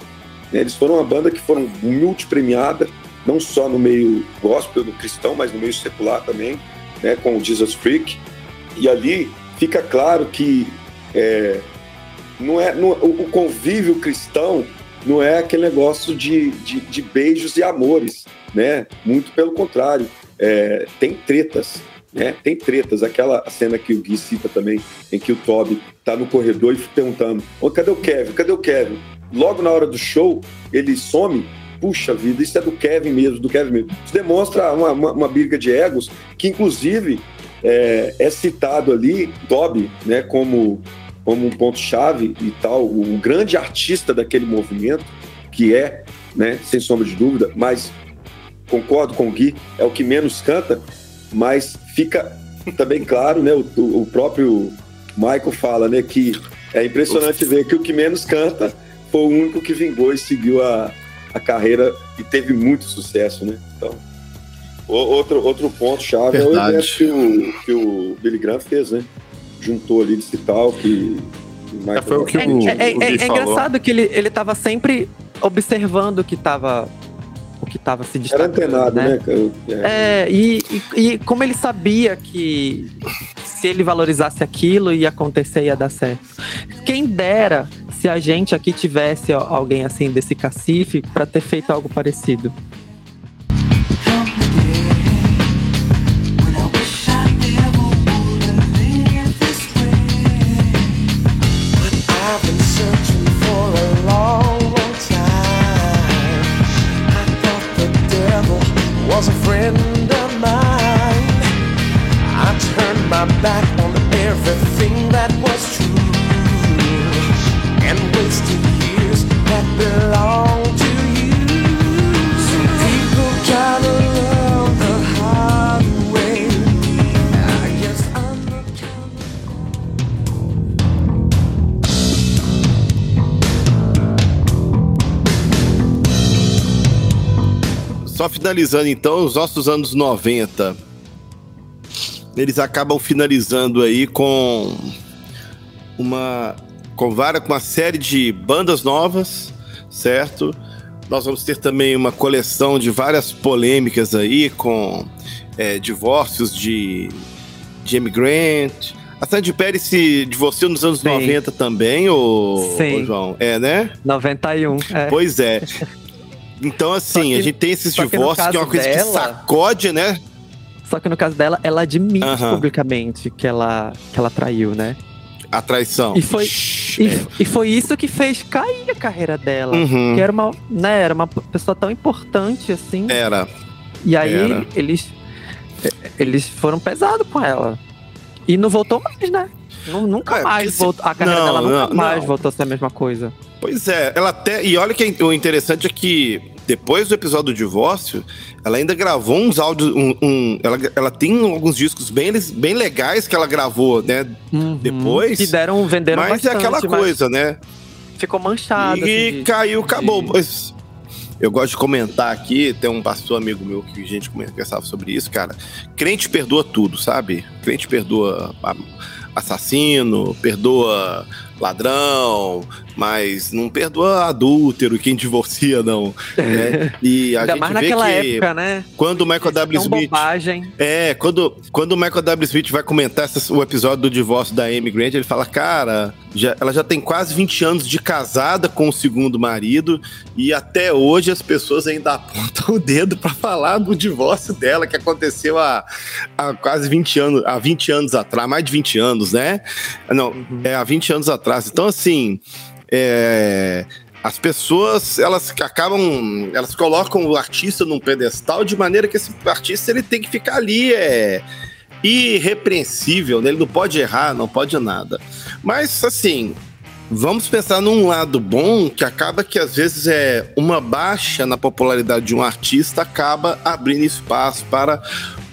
né? Eles foram uma banda que foram multipremiada, não só no meio gospel, do cristão, mas no meio secular também, né? Com o Jesus Freak. E ali fica claro que é, não é, não- o o convívio cristão não é aquele negócio de, de, de beijos e amores, né? Muito pelo contrário, é, tem tretas, né? Tem tretas. Aquela cena que o Gui cita também, em que o Toby tá no corredor e perguntando: "Ô, cadê o Kevin? Cadê o Kevin? Logo na hora do show, ele some. Puxa vida, isso é do Kevin mesmo, do Kevin mesmo. Isso demonstra uma, uma, uma briga de egos que, inclusive, é, é citado ali, Toby, né, como como um ponto-chave e tal, o grande artista daquele movimento, que é, né, sem sombra de dúvida, mas concordo com o Gui, é o que menos canta, mas fica também claro, né, o, o próprio Michael fala, né, que é impressionante ver que o que menos canta foi o único que vingou e seguiu a, a carreira e teve muito sucesso, né? Então, o- outro, outro ponto-chave é o Verdade. evento que o, que o Billy Graham fez, né? Juntou ali de tal que o Michael foi o que É, o- é- é- o é engraçado que ele, ele tava sempre observando o que tava, o que tava se Era destacando. antenado, né? cara? É. É, e, e, e como ele sabia que se ele valorizasse aquilo ia acontecer ia dar certo. Quem dera se a gente aqui tivesse alguém assim desse cacife para ter feito algo parecido. Finalizando então, os nossos anos 90. Eles acabam finalizando aí com uma com várias com uma série de bandas novas, certo? Nós vamos ter também uma coleção de várias polêmicas aí com é, divórcios de Jamie Grant. A Sandy Perry se divorciou nos anos Sim. 90 também, ô, Sim. ô João? É, né? 91. É. Pois é. Então, assim, que- a gente tem esses divórcios que é uma coisa que sacode, né? Só que no caso dela, ela admite publicamente que ela, que ela traiu, né? A traição. E foi, e, é. e foi isso que fez cair a carreira dela. Uhum. Que era uma, né, era uma pessoa tão importante assim. Era. e aí era. eles eles foram pesados com ela. E não voltou mais, né? Nu- Nunca É, mais se- voltou. A carreira Não, dela nunca não, mais não. voltou a ser a mesma coisa. Pois é, ela até. E olha que o interessante é que depois do episódio do divórcio, ela ainda gravou uns áudios. Um, um- ela, ela tem alguns discos bem, bem legais que ela gravou, né? Depois. Que deram, venderam Mas é bastante, aquela mas coisa, né? Ficou manchada. E assim, de- caiu, de- acabou. Mas eu gosto de comentar aqui, tem um pastor amigo meu que a gente conversava sobre isso, cara. Crente perdoa tudo, sabe? Crente perdoa a- assassino, perdoa ladrão, mas não perdoa adúltero, quem divorcia, não. né? E a Ainda gente mais vê naquela que época, né? quando o Michael W. Tão Smith bobagem. é, quando, quando o Michael W. Smith vai comentar essa- o episódio do divórcio da Amy Grant, ele fala, cara, já- ela já tem quase 20 anos de casada com o segundo marido e até hoje as pessoas ainda apontam o dedo pra falar do divórcio dela, que aconteceu há, há quase 20 anos, há 20 anos atrás, mais de 20 anos, né? Não, é há 20 anos atrás. Então, assim, é, as pessoas elas acabam elas colocam o artista num pedestal de maneira que esse artista ele tem que ficar ali é irrepreensível né? ele não pode errar não pode nada. Mas assim vamos pensar num lado bom que acaba que às vezes é uma baixa na popularidade de um artista acaba abrindo espaço para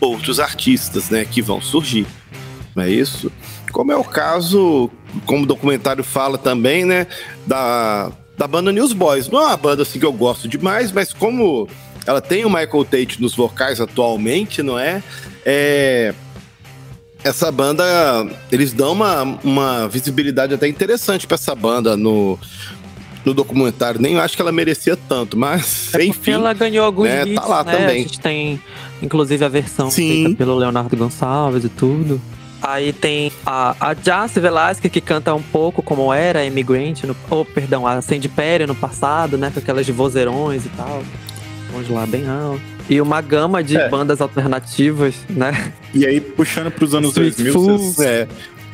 outros artistas né que vão surgir. Não é isso como é o caso, como o documentário fala também, né, da, da banda Newsboys. Não é uma banda assim que eu gosto demais, mas como ela tem o Michael Tate nos vocais atualmente, não é? É essa banda, eles dão uma, uma visibilidade até interessante para essa banda no, no documentário. Nem acho que ela merecia tanto, mas É enfim. ela ganhou alguns né, hits, tá lá né? também. A gente tem, inclusive, a versão Sim. feita pelo Leonardo Gonçalves e tudo. Aí tem a, a Jace Velasquez, que canta um pouco como era a Immigrant, no, ou, perdão, a Sandy Perry no passado, né? Com aquelas vozeirões e tal. Vamos lá, bem alto. E uma gama de É. bandas alternativas, né? E aí, puxando para os anos Sweet 2000, Fools.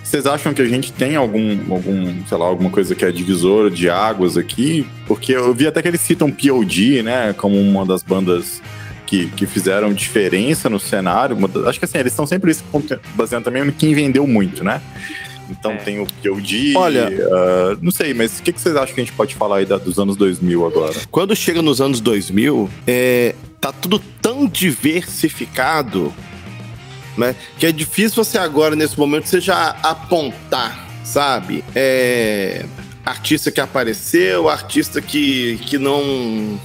vocês é, acham que a gente tem algum, algum, sei lá, alguma coisa que é divisor de águas aqui? Porque eu vi até que eles citam POD, né, como uma das bandas que, que fizeram diferença no cenário. Acho que assim, eles estão sempre baseando também em quem vendeu muito, né? Então tem o POD. Olha- ah, não sei, mas o que, que vocês acham que a gente pode falar aí da- dos anos 2000 agora? Quando chega nos anos 2000, é, tá tudo tão diversificado, né? Que é difícil você agora, nesse momento, você já apontar, sabe? É, artista que apareceu, artista que, que não,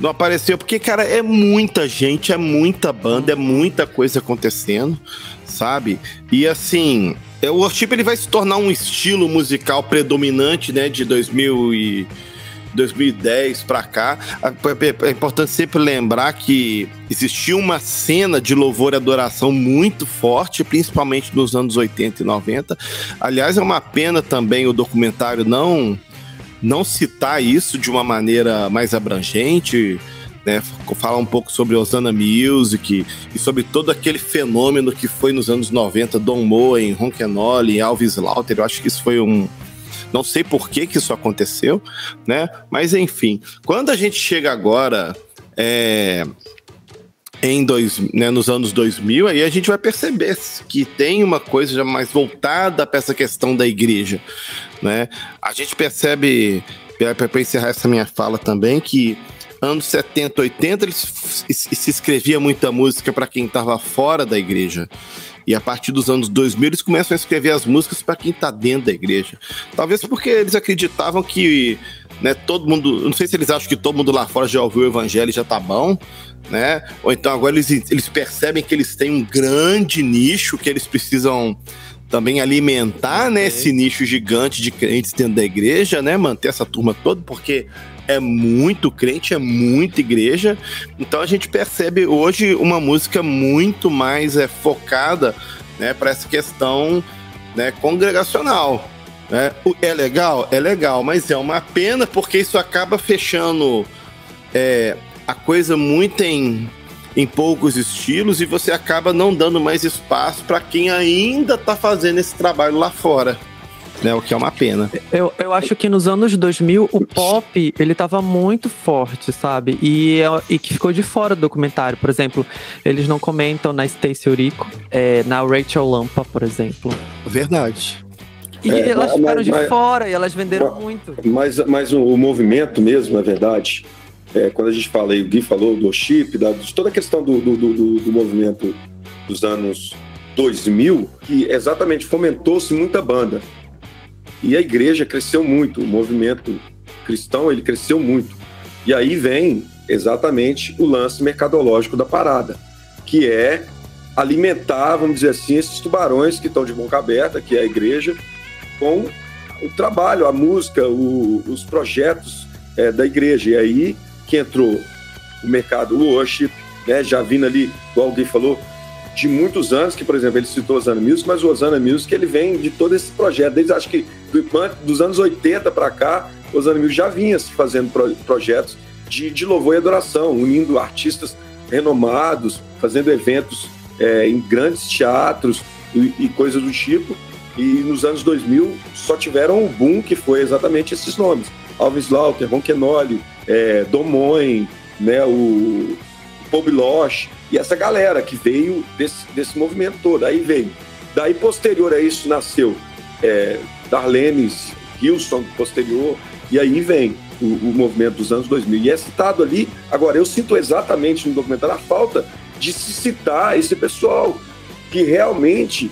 não apareceu. Porque, cara, é muita gente, é muita banda, é muita coisa acontecendo, sabe? E assim, é, o worship ele vai se tornar um estilo musical predominante, né? De 2000 e... 2010 pra cá, é importante sempre lembrar que existiu uma cena de louvor e adoração muito forte, principalmente nos anos 80 e 90. Aliás, é uma pena também o documentário não não citar isso de uma maneira mais abrangente, né? Falar um pouco sobre Osana Music e sobre todo aquele fenômeno que foi nos anos 90, Don Moen, Ron Kenoli, Alves Lauter. Eu acho que isso foi um não sei por que, que isso aconteceu, né? Mas enfim, quando a gente chega agora é, em dois, né, nos anos 2000, aí a gente vai perceber que tem uma coisa já mais voltada para essa questão da igreja, né? A gente percebe, para encerrar essa minha fala também, que anos 70, 80, eles se escrevia muita música para quem estava fora da igreja. E a partir dos anos 2000 eles começam a escrever as músicas para quem tá dentro da igreja. Talvez porque eles acreditavam que, né, todo mundo, não sei se eles acham que todo mundo lá fora já ouviu o evangelho e já tá bom, né? Ou então agora eles, eles percebem que eles têm um grande nicho que eles precisam também alimentar, né, esse nicho gigante de crentes dentro da igreja, né, manter essa turma toda, porque é muito crente, é muita igreja. Então a gente percebe hoje uma música muito mais é, focada, né, para essa questão, né, congregacional. Né? É legal, é legal, mas é uma pena porque isso acaba fechando é, a coisa muito em em poucos estilos e você acaba não dando mais espaço para quem ainda tá fazendo esse trabalho lá fora. né? O que é uma pena. Eu, eu acho que nos anos 2000 o pop ele tava muito forte, sabe? E, é- e que ficou de fora do documentário. Por exemplo, eles não comentam na Stacey Orico, é, na Rachel Lampa, por exemplo. Verdade. E É, elas mas- ficaram de mas- fora e elas venderam mas- muito. Mas, mas o, o movimento mesmo, na verdade, é, quando a gente fala, e o Gui falou do chip, da, de toda a questão do, do- do- do movimento dos anos 2000, que exatamente fomentou-se muita banda. E a igreja cresceu muito, o movimento cristão ele cresceu muito. E aí vem exatamente o lance mercadológico da parada, que é alimentar, vamos dizer assim, esses tubarões que estão de boca aberta, que é a igreja, com o trabalho, a música, o- os projetos é, da igreja. E aí que entrou o mercado worship, né, já vindo ali, igual alguém falou, de muitos anos, que, por exemplo, ele citou o Osana Music, mas o Osana Music ele vem de todo esse projeto, desde acho que do- dos anos 80 para cá, o Osana Music já vinha fazendo pro- projetos de, de louvor e adoração, unindo artistas renomados, fazendo eventos é, em grandes teatros e, e coisas do tipo. E nos anos 2000 só tiveram o boom que foi exatamente esses nomes: Alvin Slaughter, Ron Kenoli, é, né, o Biloche, e essa galera que veio desse, desse movimento todo. Aí veio. Daí, posterior a isso, nasceu é, Darlenes, Houston, posterior, e aí vem o, o movimento dos anos 2000. E é citado ali. Agora, eu sinto exatamente no documentário a falta de se citar esse pessoal que realmente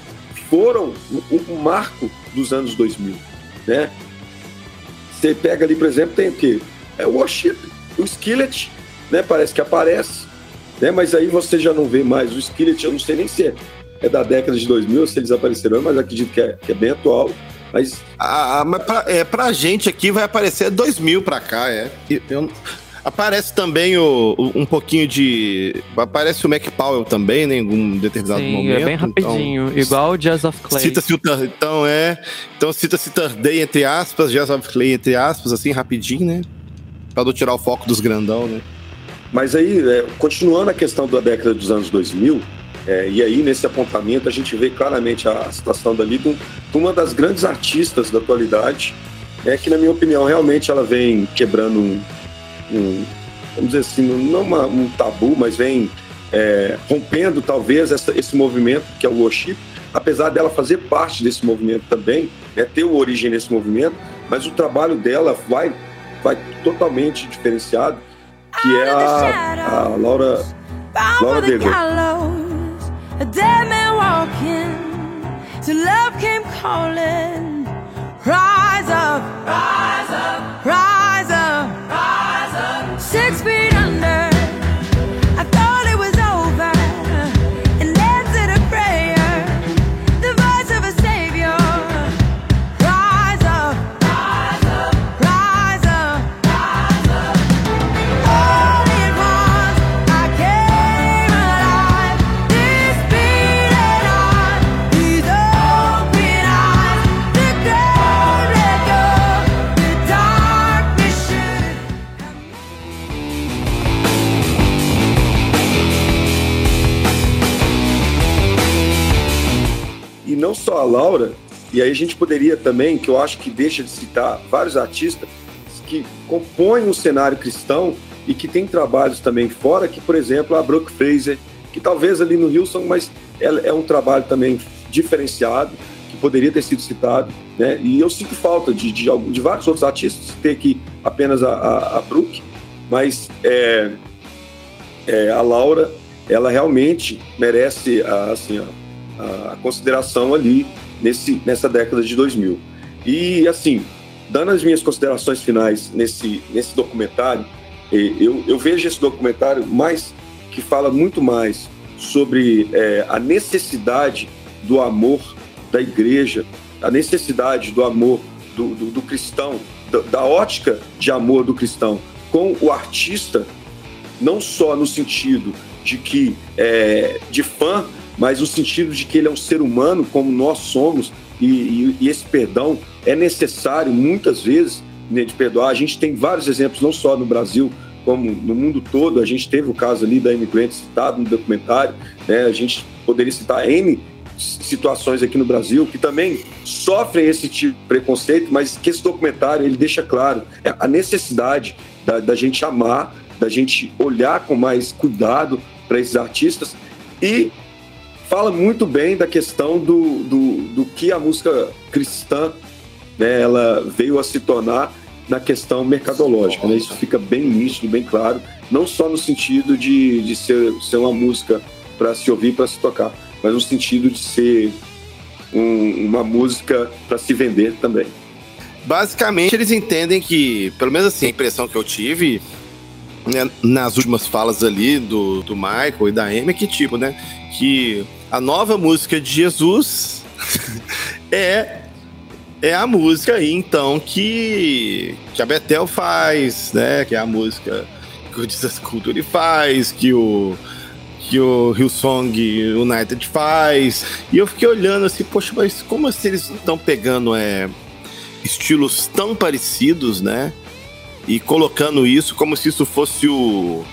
foram o, o marco dos anos 2000, né? Você pega ali, por exemplo, tem o quê? É o Worship, o Skillet, né? Parece que aparece, né? Mas aí você já não vê mais o Skillet, eu não sei nem se é, é da década de 2000, se eles apareceram, mas acredito que é, que é bem atual. Mas Ah, mas pra, é, pra gente aqui vai aparecer 2000 pra cá, é. Eu- aparece também o, o- um pouquinho de. Aparece o Mac Powell também, né, em algum determinado Sim, momento. é bem rapidinho. igual o Jazz of Então, Clay. cita-se o então é. Então cita-se Thursday entre aspas, Jazz of Clay entre aspas, assim, rapidinho, né? Pra não tirar o foco dos grandão, né? Mas aí, é, continuando a questão da década dos anos 2000, é, e aí nesse apontamento a gente vê claramente a, situação dali de, um- uma das grandes artistas da atualidade, é que na minha opinião realmente ela vem quebrando um, um- vamos dizer assim, não uma- um tabu, mas vem é, rompendo talvez essa- esse movimento que é o worship, apesar dela fazer parte desse movimento também, né, ter origem nesse movimento, mas o trabalho dela vai, vai totalmente diferenciado, que é a, a Laura, Laura Dever. Rise up, rise up, rise up, rise up. Six feet não só a Laura, e aí a gente poderia também, que eu acho que deixa de citar vários artistas que compõem o cenário cristão e que tem trabalhos também fora, que, por exemplo, a Brooke Fraser, que talvez ali no Wilson, mas é um trabalho também diferenciado, que poderia ter sido citado, né? E eu sinto falta de, de, de vários outros artistas, ter aqui apenas a, a, a Brooke, mas é, é, a Laura, ela realmente merece a, assim, a, a consideração ali nesse, nessa década de 2000. E, assim, dando as minhas considerações finais nesse, nesse documentário, eu, eu vejo esse documentário mais que fala muito mais sobre eh, a necessidade do amor da igreja, a necessidade do amor do, do, do cristão, da, da ótica de amor do cristão com o artista, não só no sentido de que é, de fã, mas no sentido de que ele é um ser humano como nós somos e, e- e esse perdão é necessário muitas vezes né, de perdoar. A gente tem vários exemplos, não só no Brasil, como no mundo todo. A gente teve o caso ali da imigrante citado no documentário. Né? A gente poderia citar N situações aqui no Brasil que também sofrem esse tipo de preconceito, mas que esse documentário ele deixa claro a necessidade da, da gente amar, da gente olhar com mais cuidado para esses artistas e fala muito bem da questão do, do, do que a música cristã né, ela veio a se tornar na questão mercadológica. Né? Isso fica bem nítido, bem claro, não só no sentido de, de ser, ser uma música para se ouvir, para se tocar, mas no sentido de ser um, uma música para se vender também. Basicamente, eles entendem que, pelo menos assim, a impressão que eu tive né, nas últimas falas ali do, do Michael e da Amy é que, tipo, né, que a nova música de Jesus é é a música aí, então, que, que a Betel faz, né? Que é a música que o Jesus Culture faz, que o, que o Hillsong United faz. E eu fiquei olhando assim, poxa, mas como assim eles estão pegando é, estilos tão parecidos, né? E colocando isso como se isso fosse o,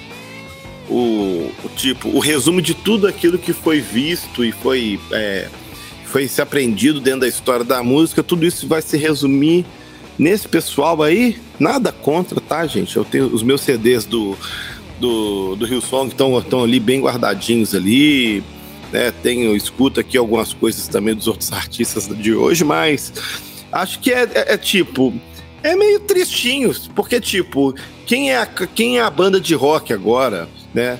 o, o tipo, o resumo de tudo aquilo que foi visto e foi... É, foi se aprendido dentro da história da música, tudo isso vai se resumir nesse pessoal aí. Nada contra, tá, gente? Eu tenho os meus CDs do, do, do Hillsong estão, estão ali bem guardadinhos ali. Né? Tenho, escuto aqui algumas coisas também dos outros artistas de hoje, mas acho que é, é, é tipo. É meio tristinho, porque, tipo, quem é, a, quem é a banda de rock agora, né?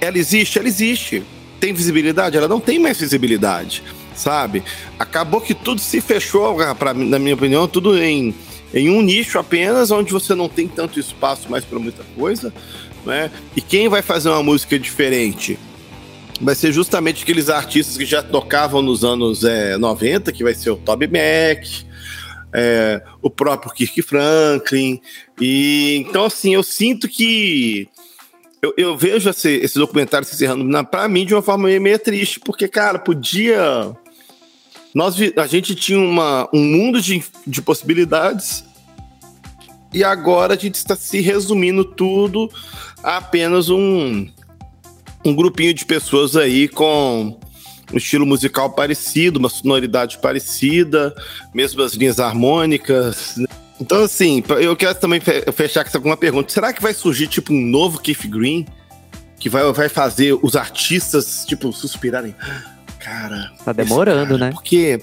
Ela existe? Ela existe tem visibilidade? Ela não tem mais visibilidade, sabe? Acabou que tudo se fechou, pra, na minha opinião, tudo em, em um nicho apenas, onde você não tem tanto espaço mais para muita coisa, né? E quem vai fazer uma música diferente? Vai ser justamente aqueles artistas que já tocavam nos anos é, 90, que vai ser o Toby Mac, é, o próprio Kirk Franklin. E então, assim, eu sinto que eu, eu vejo esse, esse documentário se encerrando, para mim, de uma forma meio, triste, porque, cara, podia. Nós, a gente tinha uma, um mundo de, de possibilidades e agora a gente está se resumindo tudo a apenas um, um grupinho de pessoas aí com um estilo musical parecido, uma sonoridade parecida, mesmo as linhas harmônicas. Né? Então, assim, eu quero também fechar com alguma pergunta. Será que vai surgir, tipo, um novo Keith Green? Que vai, vai fazer os artistas, tipo, suspirarem? Cara. Tá demorando, cara, né? Porque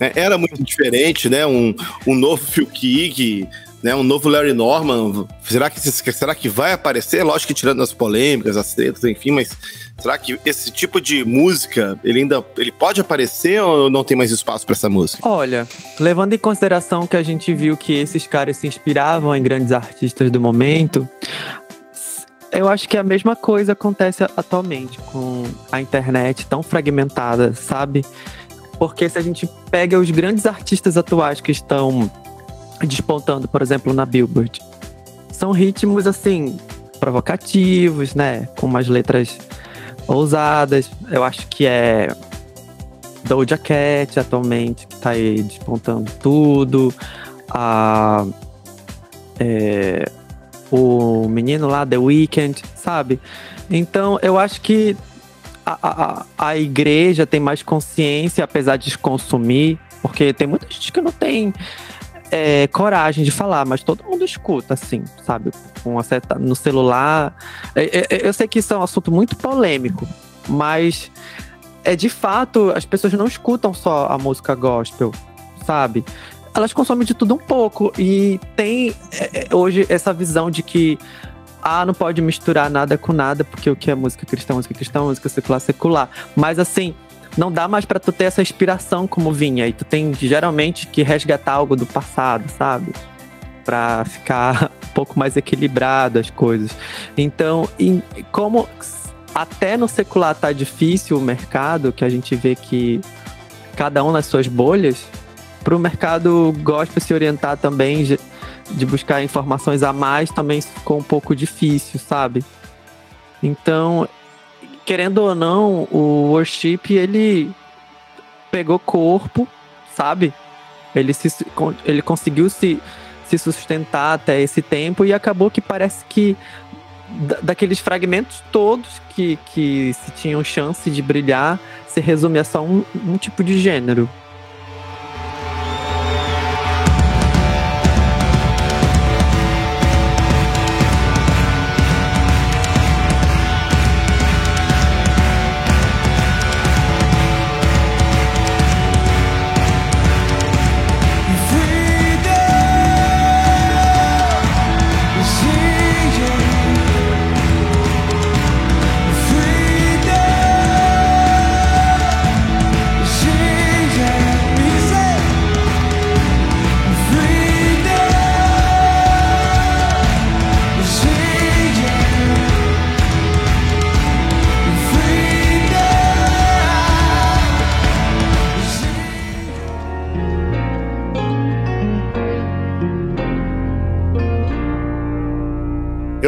né, era muito diferente, né? Um, um novo Phil Keaggy, né? Um novo Larry Norman. Será que, será que vai aparecer? Lógico que tirando as polêmicas, as tretas, enfim, mas será que esse tipo de música ele ainda ele pode aparecer ou não tem mais espaço para essa música? Olha, levando em consideração que a gente viu que esses caras se inspiravam em grandes artistas do momento, eu acho que a mesma coisa acontece atualmente com a internet tão fragmentada, sabe? Porque se a gente pega os grandes artistas atuais que estão despontando, por exemplo, na Billboard. São ritmos assim provocativos, né, com umas letras ousadas. Eu acho que é Doja Cat atualmente que tá aí despontando tudo. A é, o menino lá The Weeknd, sabe? Então eu acho que a, a, a igreja tem mais consciência, apesar de consumir, porque tem muita gente que não tem é, coragem de falar, mas todo mundo escuta, assim, sabe? Com certa, no celular. É, é, eu sei que isso é um assunto muito polêmico, mas é de fato, as pessoas não escutam só a música gospel, sabe? Elas consomem de tudo um pouco. E tem é, é, hoje essa visão de que ah, não pode misturar nada com nada, porque o que é música cristã, música cristã, música secular, secular. Mas assim, não dá mais para tu ter essa inspiração como vinha. E tu tem geralmente que resgatar algo do passado, sabe? Para ficar um pouco mais equilibrado as coisas. Então, em, como até no secular tá difícil o mercado, que a gente vê que cada um nas suas bolhas, para o mercado gospel se orientar também de, de buscar informações a mais também ficou um pouco difícil, sabe? Então, querendo ou não, o worship ele pegou corpo, sabe? Ele, se, ele conseguiu se, se sustentar até esse tempo e acabou que parece que daqueles fragmentos todos que, que se tinham chance de brilhar, se resume a só um, um tipo de gênero.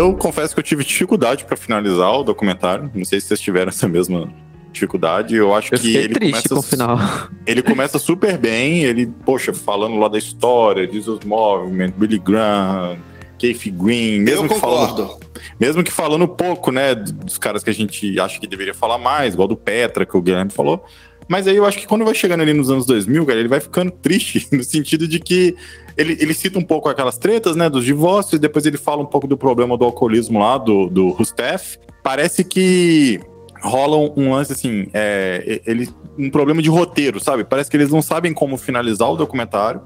Eu confesso que eu tive dificuldade pra finalizar o documentário. Não sei se vocês tiveram essa mesma dificuldade. Eu acho Eu que ele triste começa com o final. Ele começa super bem, ele, poxa, falando lá da história, Jesus Movement, Billy Graham, Keith Green, mesmo Eu que concordo. falando, mesmo que falando pouco, né, dos caras que a gente acha que deveria falar mais, igual do Petra que o Guilherme falou. Mas aí eu acho que quando vai chegando ali nos anos 2000, cara, ele vai ficando triste no sentido de que ele, ele cita um pouco aquelas tretas, né, dos divórcios, depois ele fala um pouco do problema do alcoolismo lá, do, do Rustef. Parece que rola um, lance assim, é, ele, um problema de roteiro, sabe? Parece que eles não sabem como finalizar o documentário.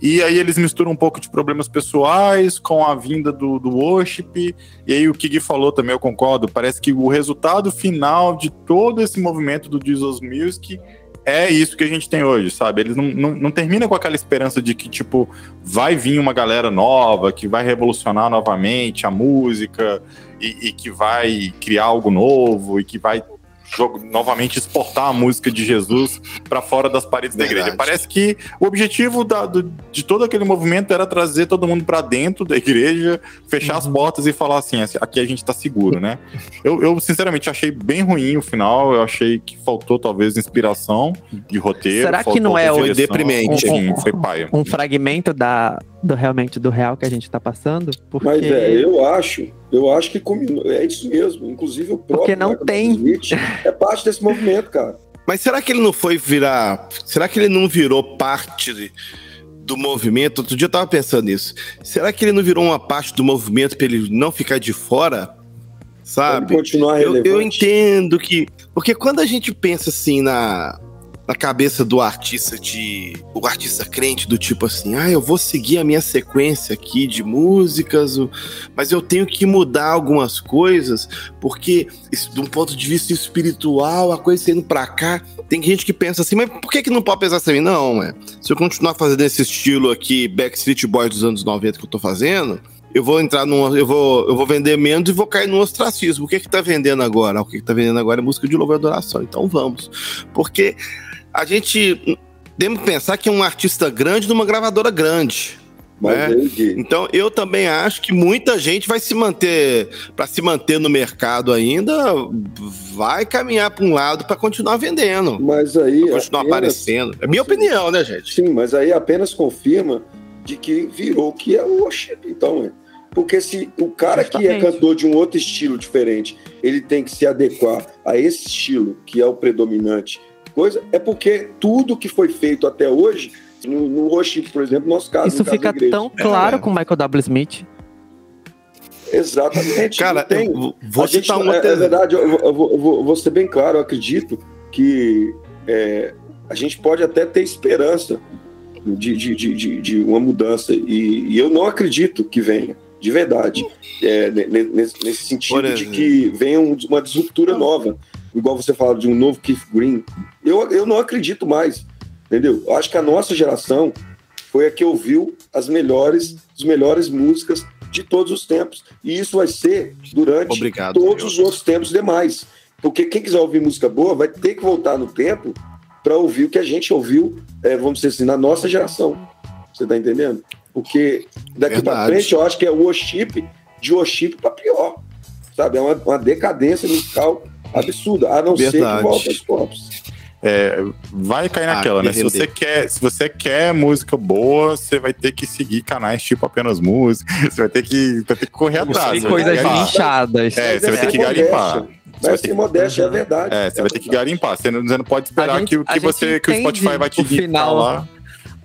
E aí eles misturam um pouco de problemas pessoais com a vinda do, do worship. E aí o Gui falou também, eu concordo. Parece que o resultado final de todo esse movimento do Jesus Music é isso que a gente tem hoje, sabe? Eles não, não, não terminam com aquela esperança de que, tipo, vai vir uma galera nova, que vai revolucionar novamente a música e, e que vai criar algo novo e que vai novamente exportar a música de Jesus para fora das paredes da igreja. Verdade. Parece que o objetivo da- do- de todo aquele movimento era trazer todo mundo para dentro da igreja, fechar as portas e falar assim: aqui a gente tá seguro, né? Eu, eu, sinceramente achei bem ruim o final. Eu achei que faltou talvez inspiração de roteiro. Será que não é o- deprimente? Sim, foi paia. Um fragmento da, do realmente do real que a gente tá passando? Porque, Mas é, eu acho, eu acho que combinou. É isso mesmo. Inclusive o próprio Porque não Michael tem. Smith é parte desse movimento, cara. Mas será que ele não foi virar. Será que ele não virou parte de- do movimento? Outro dia eu tava pensando nisso. Será que ele não virou uma parte do movimento pra ele não ficar de fora? Sabe? continuar Eu, relevante. eu entendo que. Porque quando a gente pensa assim na, na cabeça do artista de. O artista crente, do tipo assim, ah, eu vou seguir a minha sequência aqui de músicas, mas eu tenho que mudar algumas coisas, porque de um ponto de vista espiritual, a coisa saindo pra cá, tem gente que pensa assim, mas por que, que não pode pensar assim? Não, é. Se eu continuar fazendo esse estilo aqui, Backstreet Boys dos anos 90 que eu tô fazendo, eu vou entrar num. Eu vou, eu vou vender menos e vou cair no ostracismo. O que que tá vendendo agora? O que que tá vendendo agora é música de louvor e adoração. Então vamos. Porque a gente temos que pensar que é um artista grande numa gravadora grande. Mas né? Então eu também acho que muita gente vai se manter, para se manter no mercado ainda, vai caminhar para um lado para continuar vendendo, mas aí continuar apenas- aparecendo. É minha opinião, né, gente? Sim, mas aí apenas confirma de que virou o que é o worship, então, é. Porque se o cara que é Justamente. cantor de um outro estilo diferente, ele tem que se adequar a esse estilo que é o predominante, coisa, é porque tudo que foi feito até hoje, no, no por exemplo, no nosso caso, isso no caso fica da igreja, tão claro É. com Michael W. Smith. Exatamente. Cara, tem. eu vou- vou a gente, citar não- um é, é verdade, eu, eu vou, eu vou- eu vou ser bem claro, eu acredito que é, a gente pode até ter esperança de, de, de, de, de uma mudança, e, e eu não acredito que venha, de verdade, é, ne- ne- nesse, nesse sentido de que venha um- uma disruptura nova, igual você fala de um novo Keith Green. Eu, eu não acredito mais, entendeu? Eu acho que a nossa geração foi a que ouviu as melhores, as melhores músicas de todos os tempos. E isso vai ser durante Obrigado, todos meu. os outros tempos demais. Porque quem quiser ouvir música boa vai ter que voltar no tempo para ouvir o que a gente ouviu, é, vamos dizer assim, na nossa geração. Você tá entendendo? Porque daqui para frente eu acho que é worship de worship para pior. Sabe? É uma, uma decadência musical absurda, a não ser que Verdade. volte aos tops. É, vai cair Ah, naquela, né? Se você, quer, se você quer música boa, você vai ter que seguir canais tipo apenas música. Você vai ter que, vai ter que correr atrás. Tem vai ter coisas nichadas. É, Mas você vai ter que ser garimpar. Você vai Mas ter que- modéstia, é verdade. É, você vai ter que garimpar. Você não, você não pode esperar gente- que, que, você, que o Spotify vai te o final falar.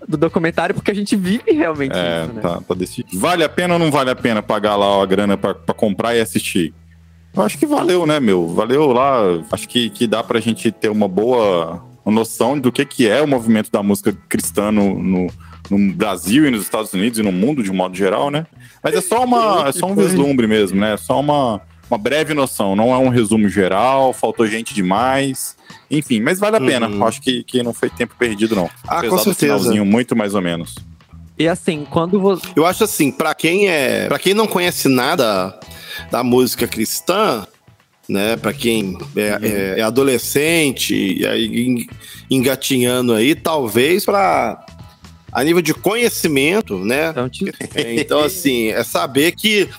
do documentário porque a gente vive realmente É, isso, né? tá, tá decidido. Vale a pena ou não vale a pena pagar lá a grana pra, pra comprar e assistir? Eu acho que valeu, né, meu? Valeu lá. Acho que, que dá pra gente ter uma boa noção do que, que é o movimento da música cristã no, no, no Brasil e nos Estados Unidos e no mundo de um modo geral, né? Mas é só, uma, é só um vislumbre mesmo, né? É só uma, uma breve noção. Não é um resumo geral, faltou gente demais. Enfim, mas vale a pena. Uhum. Acho que, que não foi tempo perdido, não. Ah, Apesar com do certeza. finalzinho, muito mais ou menos. E assim, quando você. Eu acho assim, pra quem é, para quem não conhece nada da música cristã, né, para quem é, é- é adolescente e aí en- engatinhando aí, talvez pra a nível de conhecimento, né? É, Então assim, é saber que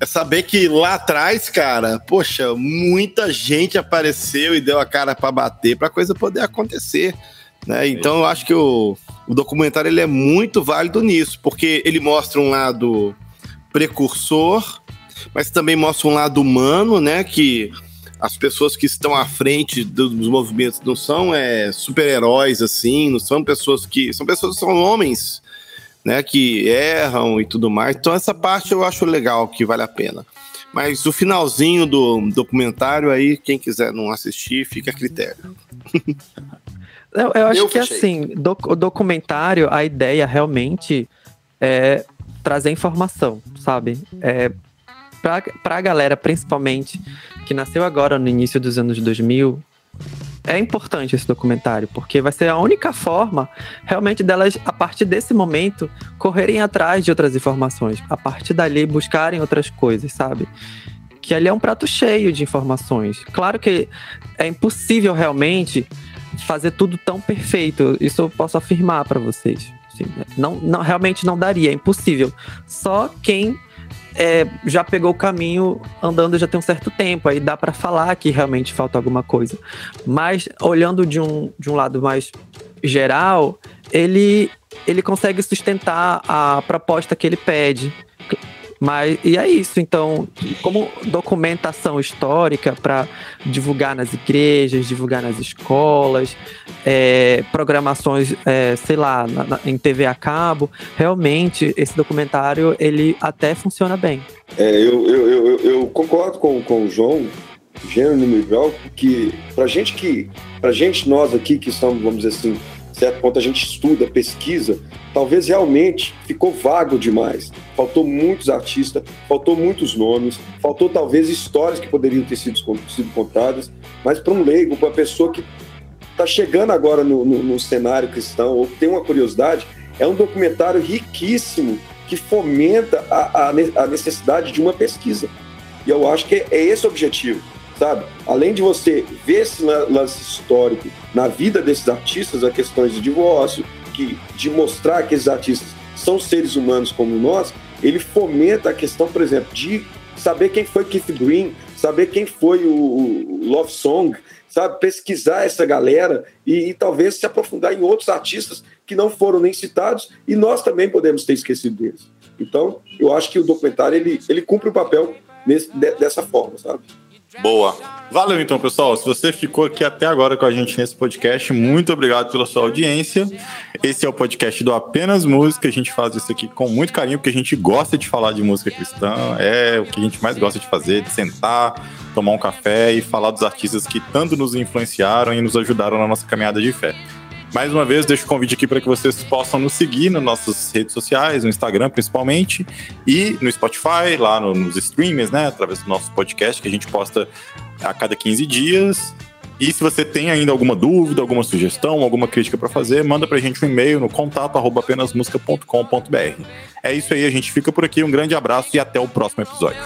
é saber que lá atrás, cara, poxa, muita gente apareceu e deu a cara pra bater pra coisa poder acontecer. Né? Então eu acho que o, o documentário ele é muito válido nisso, porque ele mostra um lado precursor, mas também mostra um lado humano, né? Que as pessoas que estão à frente dos movimentos não são é, super-heróis assim, não são pessoas que. São pessoas são homens, né? Que erram e tudo mais. Então essa parte eu acho legal, que vale a pena. Mas o finalzinho do documentário aí, quem quiser não assistir, fica a critério. Eu, eu acho Eu que fechei. assim, doc- o documentário, a ideia realmente é trazer informação, sabe? É, pra, pra galera, principalmente, que nasceu agora no início dos anos 2000, é importante esse documentário, porque vai ser a única forma realmente delas, a partir desse momento, correrem atrás de outras informações, a partir dali buscarem outras coisas, sabe? Que ali é um prato cheio de informações. Claro que é impossível realmente fazer tudo tão perfeito. Isso eu posso afirmar para vocês. Não, não, realmente não daria, é impossível. Só quem é, já pegou o caminho andando já tem um certo tempo, aí dá para falar que realmente falta alguma coisa. Mas olhando de um, de um lado mais geral, ele, ele consegue sustentar a proposta que ele pede. Mas, e é isso, então, como documentação histórica para divulgar nas igrejas, divulgar nas escolas, é, programações, é, sei lá, na- na- em TV a cabo, realmente esse documentário ele até funciona bem. É, eu, eu, eu, eu- concordo com, com o João, gênero grau, que pra gente que, pra gente nós aqui que somos, vamos dizer assim, certo a gente estuda, pesquisa, talvez realmente ficou vago demais. Faltou muitos artistas, faltou muitos nomes, faltou talvez histórias que poderiam ter sido, sido contadas, mas para um leigo, para uma pessoa que está chegando agora no, no- no cenário cristão ou tem uma curiosidade, é um documentário riquíssimo que fomenta a, a ne- a necessidade de uma pesquisa. E eu acho que é esse o objetivo, sabe? Além de você ver esse lan- lance histórico na vida desses artistas, a questões de divórcio, que, de mostrar que esses artistas são seres humanos como nós, ele fomenta a questão, por exemplo, de saber quem foi Keith Green, saber quem foi o, Love Song, sabe? Pesquisar essa galera e, e talvez se aprofundar em outros artistas que não foram nem citados e nós também podemos ter esquecido deles. Então, eu acho que o documentário ele, ele cumpre o papel nesse- de- dessa forma, sabe? Boa. Valeu então, pessoal. Se você ficou aqui até agora com a gente nesse podcast, muito obrigado pela sua audiência. Esse é o podcast do Apenas Música. A gente faz isso aqui com muito carinho, porque a gente gosta de falar de música cristã. É o que a gente mais gosta de fazer, de sentar, tomar um café e falar dos artistas que tanto nos influenciaram e nos ajudaram na nossa caminhada de fé. Mais uma vez, deixo o convite aqui para que vocês possam nos seguir nas nossas redes sociais, no Instagram principalmente, e no Spotify, lá no- nos streamers, né? Através do nosso podcast, que a gente posta a cada 15 dias. E se você tem ainda alguma dúvida, alguma sugestão, alguma crítica para fazer, manda pra gente um e-mail no contato arroba apenasmusica.com.br. É isso aí, a gente fica por aqui. Um grande abraço e até o próximo episódio.